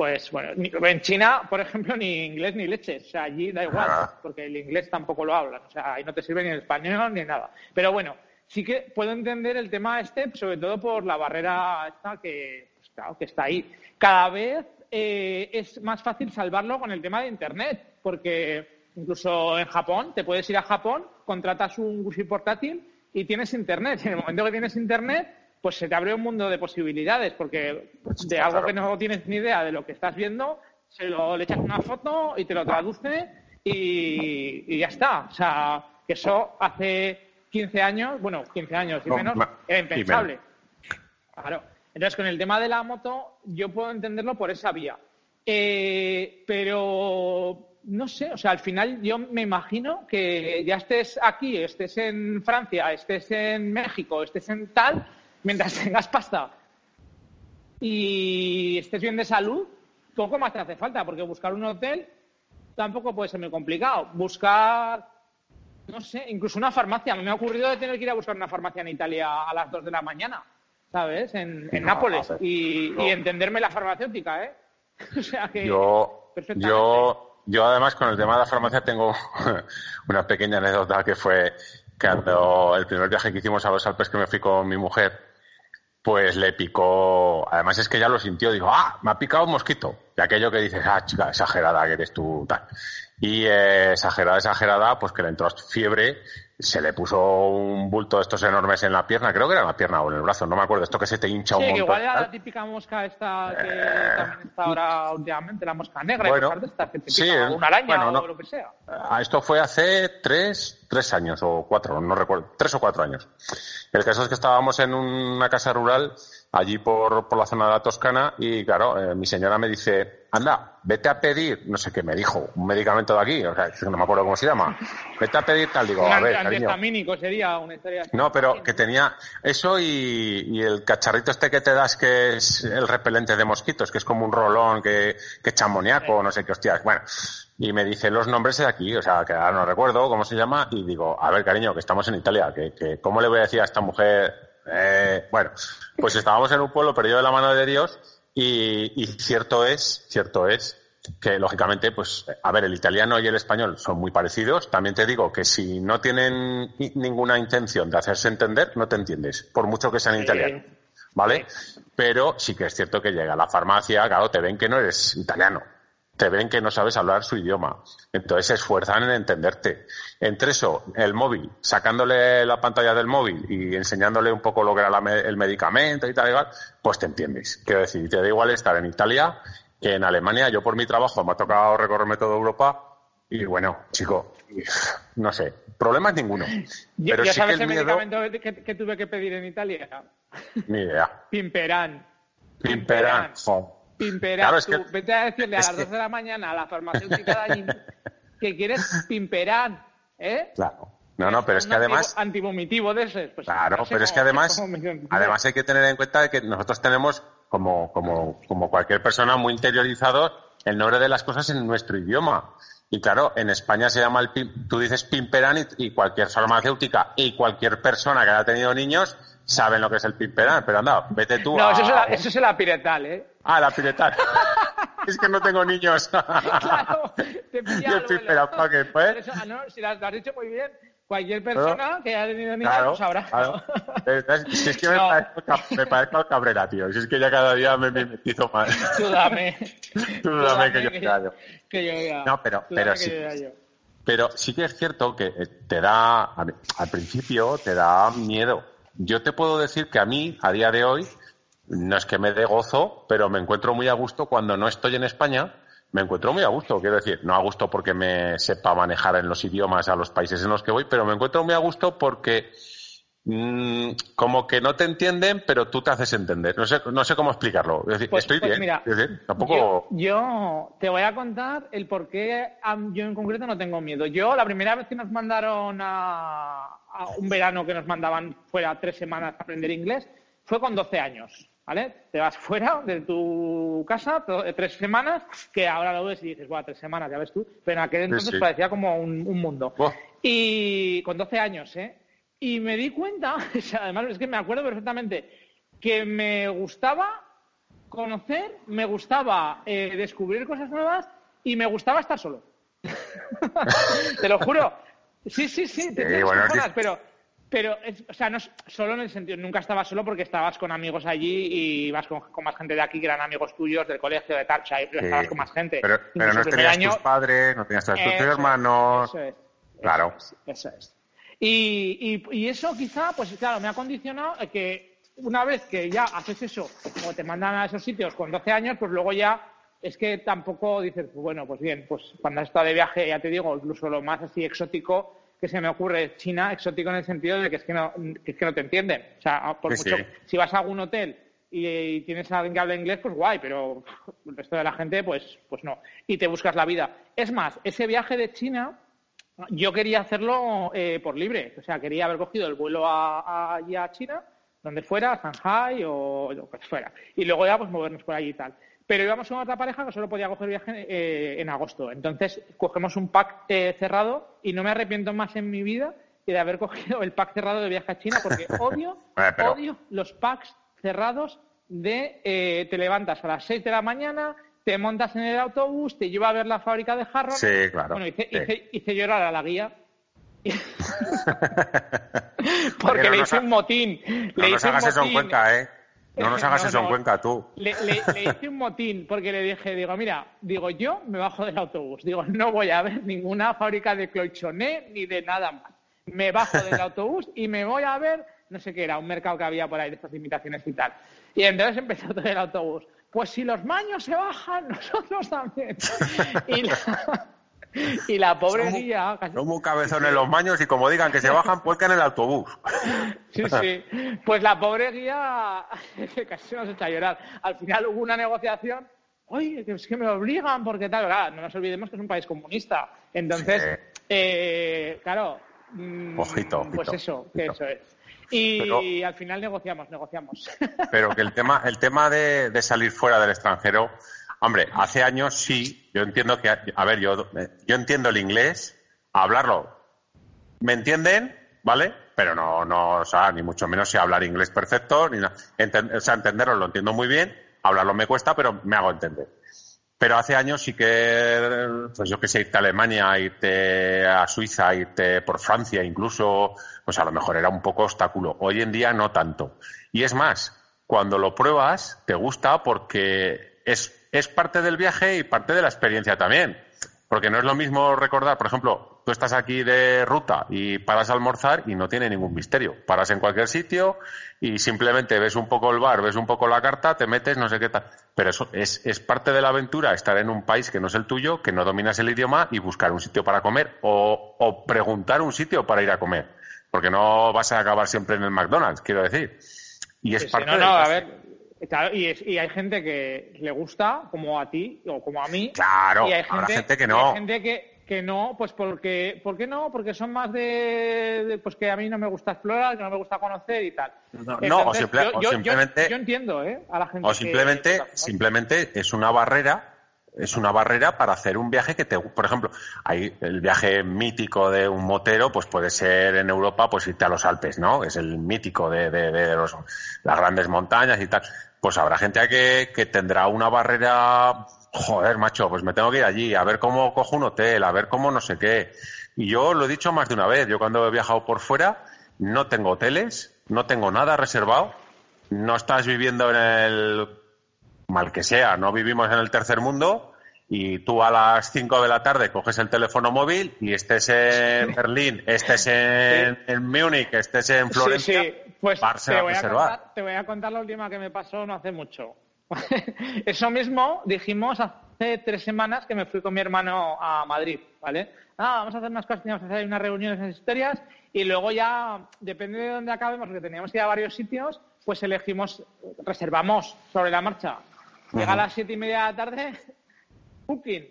pues bueno, en China, por ejemplo, ni inglés ni leches. O sea, allí da igual, Ah. porque el inglés tampoco lo hablan. O sea, ahí no te sirve ni el español ni nada. Pero bueno, sí que puedo entender el tema este, sobre todo por la barrera esta que, pues, claro, que está ahí. Cada vez eh, es más fácil salvarlo con el tema de Internet, porque incluso en Japón, te puedes ir a Japón, contratas un wifi portátil y tienes Internet. Y en el momento que tienes Internet, pues se te abre un mundo de posibilidades, porque de algo claro. que no tienes ni idea de lo que estás viendo, se lo le echas una foto y te lo traduce y, y ya está. O sea, que eso hace 15 años, bueno, 15 años y No, menos, ma- era impensable. Claro. Entonces, con el tema de la moto, yo puedo entenderlo por esa vía. Eh, pero no sé, o sea, al final yo me imagino que ya estés aquí, estés en Francia, estés en México, estés en tal, mientras tengas pasta y estés bien de salud, poco más te hace falta, porque buscar un hotel tampoco puede ser muy complicado. Buscar, no sé, incluso una farmacia. Me ha ocurrido de tener que ir a buscar una farmacia en Italia a las 2 de la mañana, ¿sabes? En, en No, Nápoles. Y, no. y entenderme la farmacéutica, ¿eh? o sea que. Yo, yo, yo además con el tema de la farmacia tengo una pequeña anécdota que fue cuando el primer viaje que hicimos a los Alpes que me fui con mi mujer, pues le picó, además es que ya lo sintió, dijo, ah, me ha picado un mosquito. De aquello que dices, ah, chica, exagerada que eres tú, tal. Y eh, exagerada, exagerada, pues que le entró fiebre se le puso un bulto de estos enormes en la pierna, creo que era en la pierna o en el brazo, no me acuerdo, esto que se te hincha un montón. Sí, igual era la típica mosca esta que eh, también está ahora últimamente, la mosca negra, bueno, de esta, que te pica sí, una araña o lo que sea. Ah, esto fue hace tres, tres años o cuatro, no recuerdo, tres o cuatro años. El caso es que estábamos en una casa rural allí por, por la zona de la Toscana y claro, eh, mi señora me dice, anda, vete a pedir, no sé qué me dijo, un medicamento de aquí, o sea, no me acuerdo cómo se llama, vete a pedir tal, digo, a ver, cariño. sería una historia No, pero que tenía eso y, y, el cacharrito este que te das que es el repelente de mosquitos, que es como un rolón que, que chamoniaco, no sé qué hostias, bueno, y me dice los nombres de aquí, o sea, que ahora no recuerdo cómo se llama, y digo, a ver, cariño, que estamos en Italia, que, que ¿cómo le voy a decir a esta mujer eh, bueno, pues estábamos en un pueblo perdido de la mano de Dios y, cierto es, cierto es que lógicamente, pues, a ver, el italiano y el español son muy parecidos. También te digo que si no tienen ninguna intención de hacerse entender, no te entiendes, por mucho que sean italianos. ¿Vale? Pero sí que es cierto que llega a la farmacia, claro, te ven que no eres italiano te ven que no sabes hablar su idioma. Entonces se esfuerzan en entenderte. Entre eso, el móvil, sacándole la pantalla del móvil y enseñándole un poco lo que era el medicamento y tal y tal, pues te entiendes. Quiero decir, te da igual estar en Italia que en Alemania. Yo por mi trabajo me ha tocado recorrerme toda Europa y bueno, chico, no sé, problemas ninguno. Pero ¿Ya sabes el, medicamento que, tuve que pedir en Italia? Ni idea. Pimperan. Pimperán, tú, vete a decirle a las 12 de la mañana a la farmacéutica de allí que quieres Pimperán, ¿eh? Claro. No, no, pero es que además. Antivomitivo de ese. Pues, claro, pero es que además. Además hay que tener en cuenta que nosotros tenemos, como, como, como cualquier persona, muy interiorizado el nombre de las cosas en nuestro idioma. Y claro, en España se llama el. Tú dices Pimperán y cualquier farmacéutica y cualquier persona que haya tenido niños saben lo que es el pimperán, pero anda, vete tú no, eso, es la, eso es la piretal, ¿eh? Ah, la piretal. es que no tengo niños. claro, te pilla el pimperán, ¿para qué? Pues? ah, no, si lo has dicho muy bien. Cualquier persona que haya tenido niños claro, lo sabrá. Claro. Si es que me, parezco, me parezco al Cabrera, tío. Si es que ya cada día me mimetizo más. Tú dame. Tú dame que yo que yo, que yo ya. No, pero, pero sí. Pero sí que es cierto que te da, al principio te da miedo yo te puedo decir que a mí, a día de hoy, no es que me dé gozo, pero me encuentro muy a gusto cuando no estoy en España. Me encuentro muy a gusto, quiero decir, no a gusto porque me sepa manejar en los idiomas a los países en los que voy, pero me encuentro muy a gusto porque mm, como que no te entienden, pero tú te haces entender. No sé, no sé cómo explicarlo. Es decir, pues, estoy pues bien. Mira, tampoco... yo, te voy a contar el por qué yo en concreto no tengo miedo. Yo, la primera vez que nos mandaron a, un verano que nos mandaban fuera tres semanas a aprender inglés, fue con 12 años. ¿Vale? Te vas fuera de tu casa tres semanas, que ahora lo ves y dices, bueno, tres semanas, ya ves tú, pero en aquel entonces parecía como un, mundo. Y con 12 años, ¿eh? Y me di cuenta, además es que me acuerdo perfectamente, que me gustaba conocer, me gustaba eh, descubrir cosas nuevas y me gustaba estar solo. Te lo juro. Sí, sí, sí, te pero, pero o sea, no solo en el sentido, nunca estabas solo porque estabas con amigos allí y ibas con, más gente de aquí que eran amigos tuyos del colegio, de tal, o sea, estabas con más gente. Pero, no tenías tus padres, no tenías tus hermanos. Eso es. Claro. Eso es. Y, y, eso quizá, pues claro, me ha condicionado que una vez que ya haces eso o te mandan a esos sitios con 12 años, pues luego ya es que tampoco dices, bueno, pues bien, pues cuando has estado de viaje, ya te digo, incluso lo más así exótico que se me ocurre, China, exótico en el sentido de que es que no, que es que no te entienden. O sea, por mucho, si vas a algún hotel y, tienes a alguien que habla inglés, pues guay, pero el resto de la gente, pues, pues no. Y te buscas la vida. Es más, ese viaje de China, yo quería hacerlo eh, por libre. O sea, quería haber cogido el vuelo a, a China, donde fuera, a Shanghai o lo que fuera. Y luego ya, pues movernos por allí y tal. Pero íbamos con otra pareja que solo podía coger viaje eh, en agosto. Entonces cogemos un pack eh, cerrado y no me arrepiento más en mi vida que de haber cogido el pack cerrado de viaje a China porque odio, odio los packs cerrados de eh, te levantas a las 6 de la mañana, te montas en el autobús, te lleva a ver la fábrica de jarros. Sí, claro. Bueno, hice, llorar a la guía. Porque le hice un motín. No le nos hagas eso en Cuenca, ¿eh? No nos hagas eso en Cuenca, tú. Le, hice un motín porque le dije, digo, mira, digo, yo me bajo del autobús. Digo, no voy a ver ninguna fábrica de clochoné ni de nada más. Me bajo del autobús y me voy a ver, no sé qué era, un mercado que había por ahí de estas imitaciones y tal. Y entonces empezó todo el autobús pues si los maños se bajan, nosotros también. y, la, pobre guía... Como un cabezón en los maños y como digan que se bajan, pues en el autobús. sí, sí. Pues la pobre guía casi nos echa a llorar. Al final hubo una negociación oye, es que me obligan porque tal, no nos olvidemos que es un país comunista. Entonces, eh, claro, mm, ojito, pues eso, que eso es. Y al final negociamos, negociamos. Pero que el tema, el tema de, salir fuera del extranjero, hombre, hace años sí, yo entiendo que, a ver, yo, yo entiendo el inglés, hablarlo, ¿me entienden? ¿Vale? Pero no, no, o sea, ni mucho menos sé hablar inglés perfecto, ni nada. o sea, entenderlo lo entiendo muy bien, hablarlo me cuesta, pero me hago entender. Pero hace años sí que, pues yo que sé, irte a Alemania, irte a Suiza, irte por Francia incluso, pues a lo mejor era un poco obstáculo. Hoy en día no tanto. Y es más, cuando lo pruebas, te gusta porque es, es parte del viaje y parte de la experiencia también. Porque no es lo mismo recordar, por ejemplo, tú estás aquí de ruta y paras a almorzar y no tiene ningún misterio. Paras en cualquier sitio y simplemente ves un poco el bar, ves un poco la carta, te metes, no sé qué tal. Pero eso es, es parte de la aventura, estar en un país que no es el tuyo, que no dominas el idioma y buscar un sitio para comer o, o preguntar un sitio para ir a comer. Porque no vas a acabar siempre en el McDonald's, quiero decir. Y es parte no, no, a ver, Claro, y, y, hay gente que le gusta, como a ti o como a mí. Claro, y hay gente, que no. hay gente que, que no, pues porque, ¿por qué no? Porque son más de, pues que a mí no me gusta explorar, que no me gusta conocer y tal. No, o, simplemente. Yo, entiendo, ¿eh? A la gente. O simplemente, simplemente es una barrera es una barrera para hacer un viaje que te, por ejemplo, hay el viaje mítico de un motero, pues puede ser en Europa, pues irte a los Alpes, ¿no? Es el mítico de, de, de los, las grandes montañas y tal pues habrá gente que, que tendrá una barrera, joder, macho, pues me tengo que ir allí, a ver cómo cojo un hotel, a ver cómo no sé qué. Y yo lo he dicho más de una vez, yo cuando he viajado por fuera no tengo hoteles, no tengo nada reservado, no estás viviendo en el mal que sea, no vivimos en el tercer mundo y tú a las 5 de la tarde coges el teléfono móvil y estés en Berlín, estés en, en Múnich, estés en Florencia, pues te voy, a contar, te voy a contar la última que me pasó no hace mucho. Eso mismo dijimos hace tres semanas que me fui con mi hermano a Madrid, ¿vale? Ah, vamos a hacer unas cosas, teníamos que hacer unas reuniones, unas historias, y luego ya, depende de dónde acabemos, porque teníamos que ir a varios sitios, pues elegimos, reservamos sobre la marcha. Llega a las siete y media de la tarde, booking,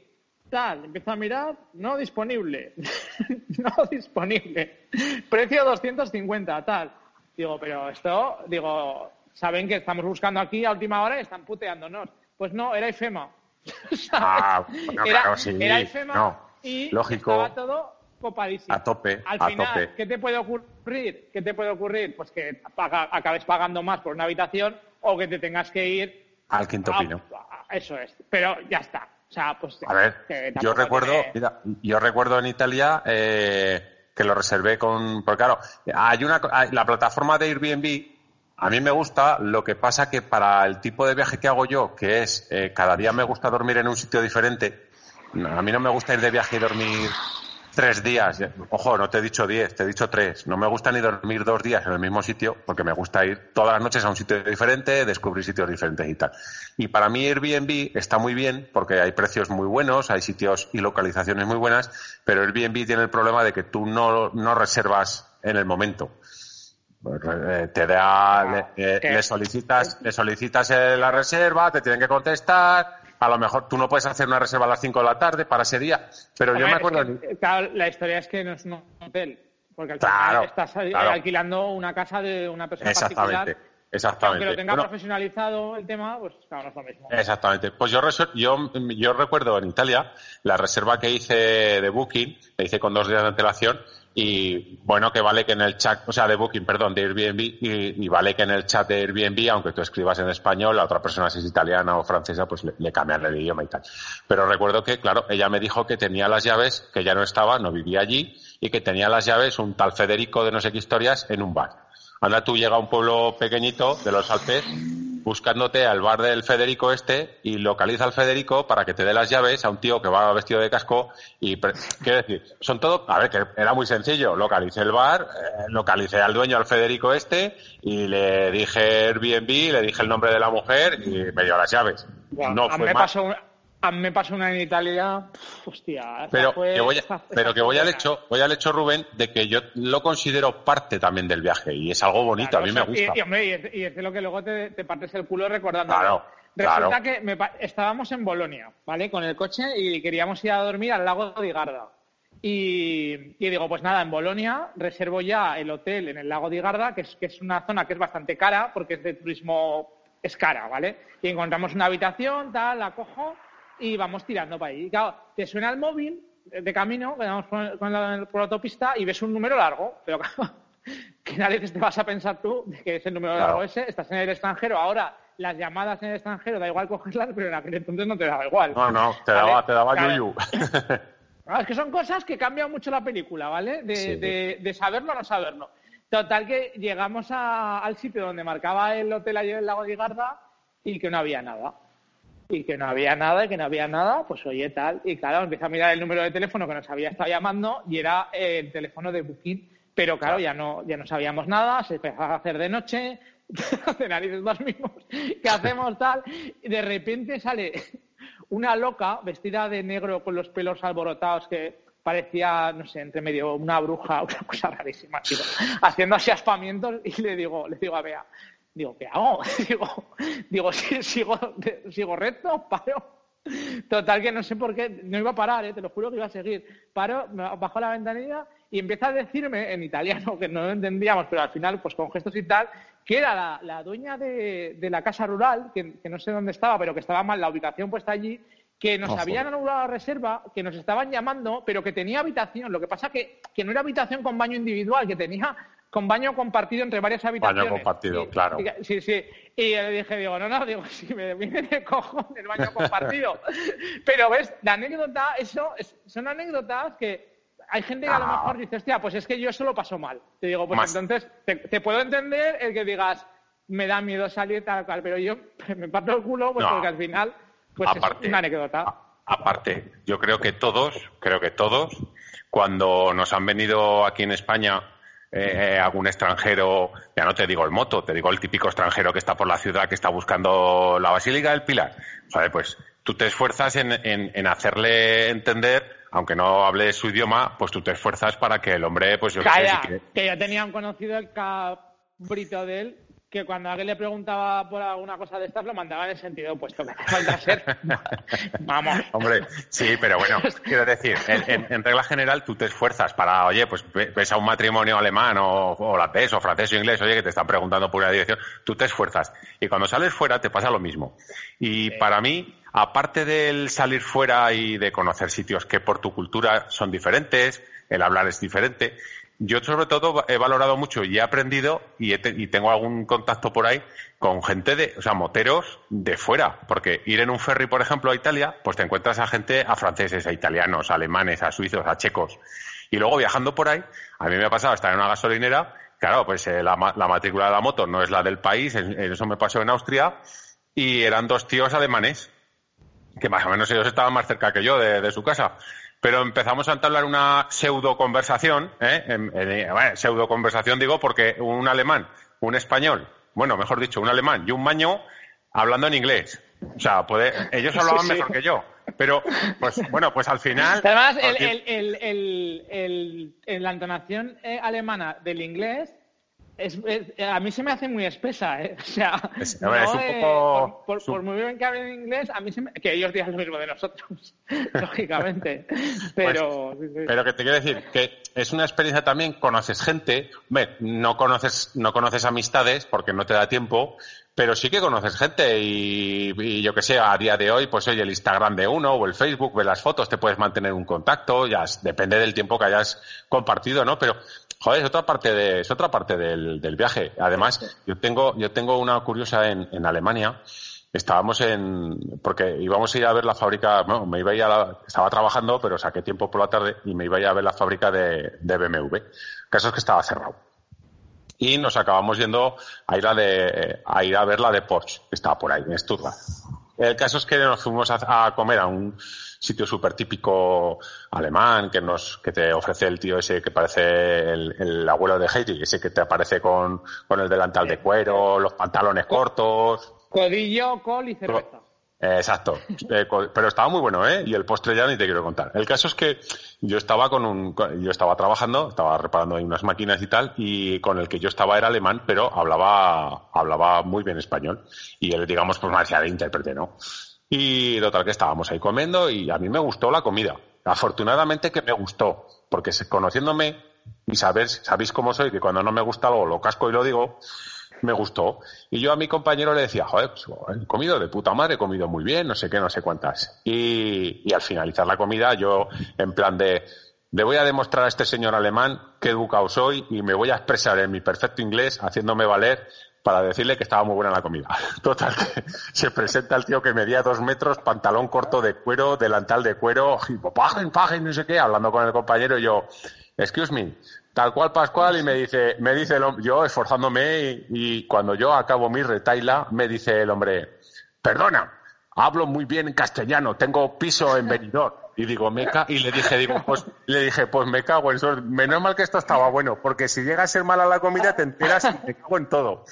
tal, empiezo a mirar, no disponible, no disponible, precio 250, tal. Digo, pero esto, digo, saben que estamos buscando aquí a última hora y están puteándonos. Pues no, era IFEMA. ah, bueno, era, claro, sí. era IFEMA y lógico, estaba todo copadísimo. A tope, Al a final, tope. ¿qué te puede ocurrir? ¿Qué te puede ocurrir? Pues que acabes pagando más por una habitación o que te tengas que ir al quinto pino. eso es. Pero ya está. O sea, pues. A ver, yo recuerdo, mira, yo recuerdo en Italia. Eh, que lo reservé con. Porque claro, hay una. la plataforma de Airbnb. A mí me gusta, lo que pasa que para el tipo de viaje que hago yo, que es eh, cada día me gusta dormir en un sitio diferente, a mí no me gusta ir de viaje y dormir tres días. Ojo, no te he dicho diez, te he dicho tres. No me gusta ni dormir dos días en el mismo sitio, porque me gusta ir todas las noches a un sitio diferente, descubrir sitios diferentes y tal. Y para mí Airbnb está muy bien, porque hay precios muy buenos, hay sitios y localizaciones muy buenas, pero Airbnb tiene el problema de que tú no, no reservas en el momento. Pues, eh, te da, ah, le, solicitas, le solicitas la reserva, te tienen que contestar, a lo mejor tú no puedes hacer una reserva a las 5 de la tarde para ese día, pero yo me acuerdo. claro, la historia es que no es un hotel, porque al final estás alquilando una casa de una persona Exactamente. particular. Exactamente. Aunque lo tenga profesionalizado el tema, pues claro, no es lo mismo. Exactamente. Pues yo, yo, yo recuerdo en Italia la reserva que hice de Booking, la hice con dos días de antelación, Y bueno, que vale que en el chat, o sea, de Booking, perdón, de Airbnb, y, vale que en el chat de Airbnb, aunque tú escribas en español, la otra persona si es italiana o francesa, pues le, cambian el idioma y tal. Pero recuerdo que, claro, ella me dijo que tenía las llaves, que ya no estaba, no vivía allí, y que tenía las llaves un tal Federico de no sé qué historias en un bar. Anda tú llega a un pueblo pequeñito de los Alpes buscándote al bar del Federico este y localiza al Federico para que te dé las llaves a un tío que va vestido de casco y quiero decir, son todo, a ver, que era muy sencillo, localicé el bar, eh, localicé al dueño al Federico este y le dije Airbnb, le dije el nombre de la mujer y me dio las llaves. no fue me pasó a mí me pasó una en Italia, hostia. Pero que voy, pero que voy al hecho, voy al hecho, Rubén, de que yo lo considero parte también del viaje y es algo bonito, a mí me gusta. Y, hombre, y, es, de lo que luego te, partes el culo recordando. Claro. Resulta que estábamos en Bolonia, ¿vale? Con el coche y queríamos ir a dormir al lago de Garda. Y, digo, pues nada, en Bolonia reservo ya el hotel en el lago de Garda, que es, que es una zona que es bastante cara porque es de turismo, es cara, ¿vale? Y encontramos una habitación, tal, la cojo y vamos tirando para ahí. Y claro, te suena el móvil de camino, vamos por, la, autopista y ves un número largo, pero claro, que nadie te vas a pensar tú de que es el número largo ese, estás en el extranjero, ahora las llamadas en el extranjero da igual cogerlas, pero en aquel entonces no te daba igual. No, no, te daba, te daba yuyu. es que son cosas que cambian mucho la película, ¿vale? De, de, saberlo a no saberlo. Total que llegamos al sitio donde marcaba el hotel allí en el lago de Garda y que no había nada y que no había nada y que no había nada, pues oye tal. Y claro, empieza a mirar el número de teléfono que nos había estado llamando y era el teléfono de Booking. Pero claro, ya no, ya no sabíamos nada, se empezaba a hacer de noche, de narices mismos, ¿qué hacemos tal? Y de repente sale una loca vestida de negro con los pelos alborotados que parecía, no sé, entre medio una bruja, una cosa rarísima, haciendo así aspamientos y le digo, le digo a Bea, Digo, ¿qué hago? digo, digo sigo, sigo recto, paro. Total, que no sé por qué, no iba a parar, ¿eh? te lo juro que iba a seguir. Paro, bajo la ventanilla y empieza a decirme en italiano, que no lo entendíamos, pero al final, pues con gestos y tal, que era la, dueña de, la casa rural, que, no sé dónde estaba, pero que estaba mal la ubicación puesta allí, que nos habían anulado la reserva, que nos estaban llamando, pero que tenía habitación. Lo que pasa que, que no era habitación con baño individual, que tenía con baño compartido entre varias habitaciones. Baño compartido, claro. sí, sí. Y le dije, digo, no, no, digo, si me viene de cojón el baño compartido. Pero ves, la anécdota, eso, son anécdotas que hay gente que a lo mejor dice, hostia, pues es que yo eso lo paso mal. Te digo, pues entonces te, puedo entender el que digas, me da miedo salir tal cual, pero yo me parto el culo pues porque al final, pues es una anécdota. aparte, yo creo que todos, creo que todos, cuando nos han venido aquí en España eh, algún extranjero, ya no te digo el moto, te digo el típico extranjero que está por la ciudad, que está buscando la Basílica del Pilar. ¿Sabes? Pues tú te esfuerzas en, en, hacerle entender aunque no hable su idioma, pues tú te esfuerzas para que el hombre, pues yo Calla, que, que ya tenían conocido el cabrito de él que cuando alguien le preguntaba por alguna cosa de estas lo mandaba en el sentido opuesto. Que falta ser. Vamos. Hombre, sí, pero bueno, quiero decir, en, regla general tú te esfuerzas para, oye, pues ves a un matrimonio alemán o, holandés o francés o inglés, oye, que te están preguntando por una dirección, tú te esfuerzas. Y cuando sales fuera te pasa lo mismo. Y para mí, aparte del salir fuera y de conocer sitios que por tu cultura son diferentes, el hablar es diferente, yo sobre todo he valorado mucho y he aprendido y, tengo algún contacto por ahí con gente de, o sea, moteros de fuera, porque ir en un ferry, por ejemplo, a Italia, pues te encuentras a gente, a franceses, a italianos, a alemanes, a suizos, a checos. Y luego viajando por ahí, a mí me ha pasado estar en una gasolinera, claro, pues eh, la, matrícula de la moto no es la del país, eso me pasó en Austria, y eran dos tíos alemanes, que más o menos ellos estaban más cerca que yo de su casa. Pero empezamos a entablar una pseudo conversación, ¿eh? eh pseudo conversación digo porque un alemán, un español, bueno, mejor dicho, un alemán y un maño hablando en inglés. O sea, puede, ellos hablaban mejor que yo. Pero, pues, bueno, pues al final. Además, el, el, el, la entonación eh, alemana del inglés es, a mí se me hace muy espesa, ¿eh? O sea, es, un poco... por, muy bien que hablen inglés, a mí se me... que ellos digan lo mismo de nosotros, lógicamente. Pero, pues, pero que te quiero decir que es una experiencia también, conoces gente, no conoces, no conoces amistades porque no te da tiempo, pero sí que conoces gente y, yo que sé, a día de hoy, pues oye, el Instagram de uno o el Facebook, ve las fotos, te puedes mantener un contacto, ya depende del tiempo que hayas compartido, ¿no? Pero, joder, es otra parte de, es otra parte del, del viaje. Además, yo tengo, yo tengo una curiosa en, en Alemania. Estábamos en, porque íbamos a ir a ver la fábrica, no, me iba a ir a la, estaba trabajando, pero saqué tiempo por la tarde y me iba a ir a ver la fábrica de, de BMW. El caso es que estaba cerrado y nos acabamos yendo a ir a, de, a ir a ver la de Porsche, que estaba por ahí, en Stuttgart. El caso es que nos fuimos a, comer a un sitio súper típico alemán que nos que te ofrece el tío ese que parece el, abuelo de Heidi, ese que te aparece con, con el delantal de cuero, los pantalones cortos. Codillo, col y cerveza. Exacto. Eh, pero estaba muy bueno, ¿eh? Y el postre ya ni te quiero contar. El caso es que yo estaba con un, yo estaba trabajando, estaba reparando ahí unas máquinas y tal, y con el que yo estaba era alemán, pero hablaba, hablaba muy bien español. Y él, digamos, pues me hacía de intérprete, ¿no? Y total que estábamos ahí comiendo y a mí me gustó la comida. Afortunadamente que me gustó, porque conociéndome y saber, sabéis cómo soy, que cuando no me gusta algo lo casco y lo digo, me gustó. Y yo a mi compañero le decía, joder, pues, he comido de puta madre, he comido muy bien, no sé qué, no sé cuántas. Y, y al finalizar la comida, yo, en plan de, le voy a demostrar a este señor alemán qué educado soy y me voy a expresar en mi perfecto inglés, haciéndome valer para decirle que estaba muy buena la comida. Total, que se presenta el tío que medía dos metros, pantalón corto de cuero, delantal de cuero, pagen, pagen, no sé qué, hablando con el compañero y yo, excuse me, Tal cual Pascual y me dice, me dice el hombre, yo esforzándome y, cuando yo acabo mi retaila, me dice el hombre, perdona, hablo muy bien en castellano, tengo piso en Benidorm. Y digo, me y le dije, digo, pues, le dije, pues me cago en eso. Menos mal que esto estaba bueno, porque si llega a ser mala la comida, te enteras y te cago en todo.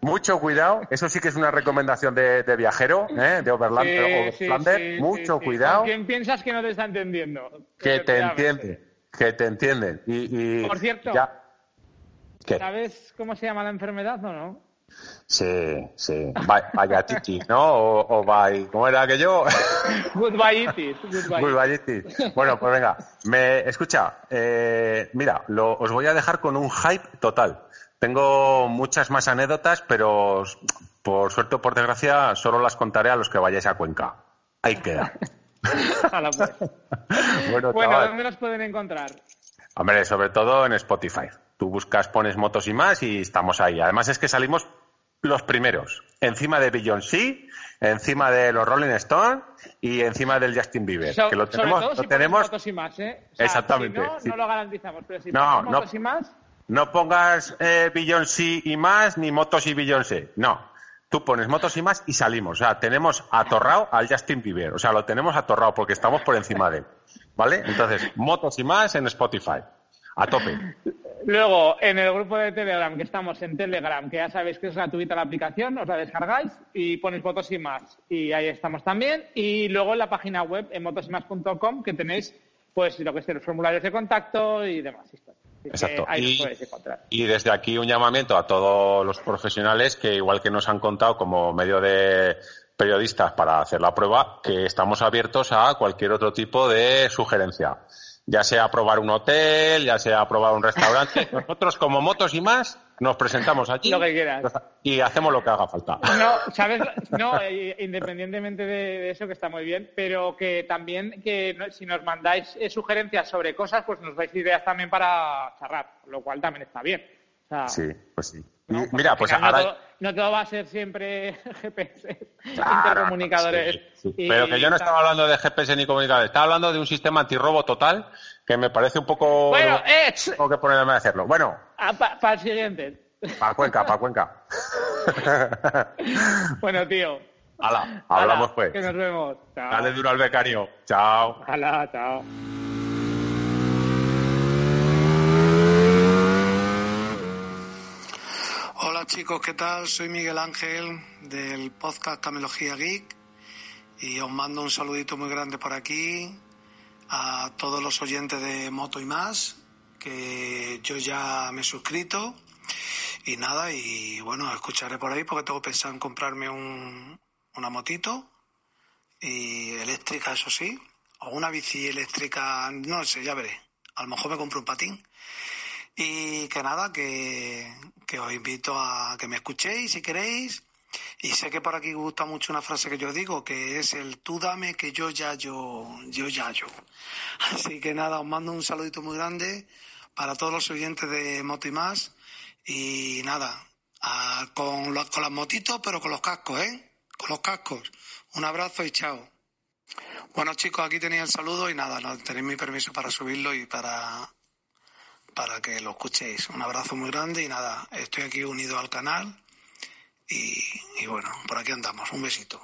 mucho cuidado, eso sí que es una recomendación de, viajero, ¿eh? de Overlander, mucho cuidado. quién piensas que no te está entendiendo? Que te entiende que te entienden. Y, Por cierto, ¿sabes cómo se llama la enfermedad o no? Sí, sí. Vaya titi, ¿no? O, o ¿Cómo era aquello? Goodbyeitis. Goodbyeitis. Bueno, pues venga. Me, escucha, eh, mira, lo, os voy a dejar con un hype total. Tengo muchas más anécdotas, pero por suerte o por desgracia solo las contaré a los que vayáis a Cuenca. Ahí queda. bueno, ¿dónde nos pueden encontrar? Hombre, sobre todo en Spotify. Tú buscas, pones motos y más y estamos ahí. Además es que salimos los primeros. Encima de Beyoncé, encima de los Rolling Stones y encima del Justin Bieber. que lo tenemos, lo tenemos... motos y más, ¿eh? Exactamente. Si no, no lo garantizamos, pero si no, motos y más... No pongas eh, Beyoncé y más, ni motos y Beyoncé. No. Tú pones motos y más y salimos. O sea, tenemos atorrado al Justin Bieber. O sea, lo tenemos atorrado porque estamos por encima de él. ¿Vale? Entonces, motos y más en Spotify. A tope. Luego, en el grupo de Telegram, que estamos en Telegram, que ya sabéis que es gratuita la aplicación, os la descargáis y ponéis motos y más. Y ahí estamos también. Y luego en la página web, en motosymas.com, que tenéis, pues, lo que es los formularios de contacto y demás Exacto. Y, desde aquí un llamamiento a todos los profesionales que, igual que nos han contado como medio de periodistas para hacer la prueba, que estamos abiertos a cualquier otro tipo de sugerencia. Ya sea probar un hotel, ya sea probar un restaurante. Nosotros, como motos y más, nos presentamos aquí lo que quieras. y hacemos lo que haga falta. No, ¿sabes? No, eh, independientemente de, eso, que está muy bien, pero que también que si nos mandáis eh, sugerencias sobre cosas, pues nos dais ideas también para charlar, lo cual también está bien. sí, pues sí. Mira, pues ahora... no, todo, va a ser siempre GPS, intercomunicadores. Pero que yo no estaba hablando de GPS ni comunicadores, estaba hablando de un sistema antirrobo total que me parece un poco... Bueno, eh, Tengo que ponerme a hacerlo. Bueno. Ah, para el siguiente. Para Cuenca, para Cuenca. bueno, tío. Hala, hablamos pues. Que nos vemos. Dale duro al becario. Chao. Hala, chao. Hola chicos, ¿qué tal? Soy Miguel Ángel del podcast Camelogía Geek y os mando un saludito muy grande por aquí a todos los oyentes de Moto y más, que yo ya me he suscrito y nada, y bueno, escucharé por ahí porque tengo pensado en comprarme un, una motito y eléctrica, eso sí, o una bici eléctrica, no sé, ya veré. A lo mejor me compro un patín. Y que nada, que, que os invito a que me escuchéis si queréis. Y sé que por aquí gusta mucho una frase que yo digo, que es el tú dame que yo ya yo, yo ya yo. Así que nada, os mando un saludito muy grande para todos los oyentes de Moto y más. Y nada, con, con las motitos, pero con los cascos, ¿eh? Con los cascos. Un abrazo y chao. Bueno chicos, aquí tenéis el saludo y nada, tenéis mi permiso para subirlo y para, para que lo escuchéis. Un abrazo muy grande y nada, estoy aquí unido al canal y, y bueno, por aquí andamos. Un besito.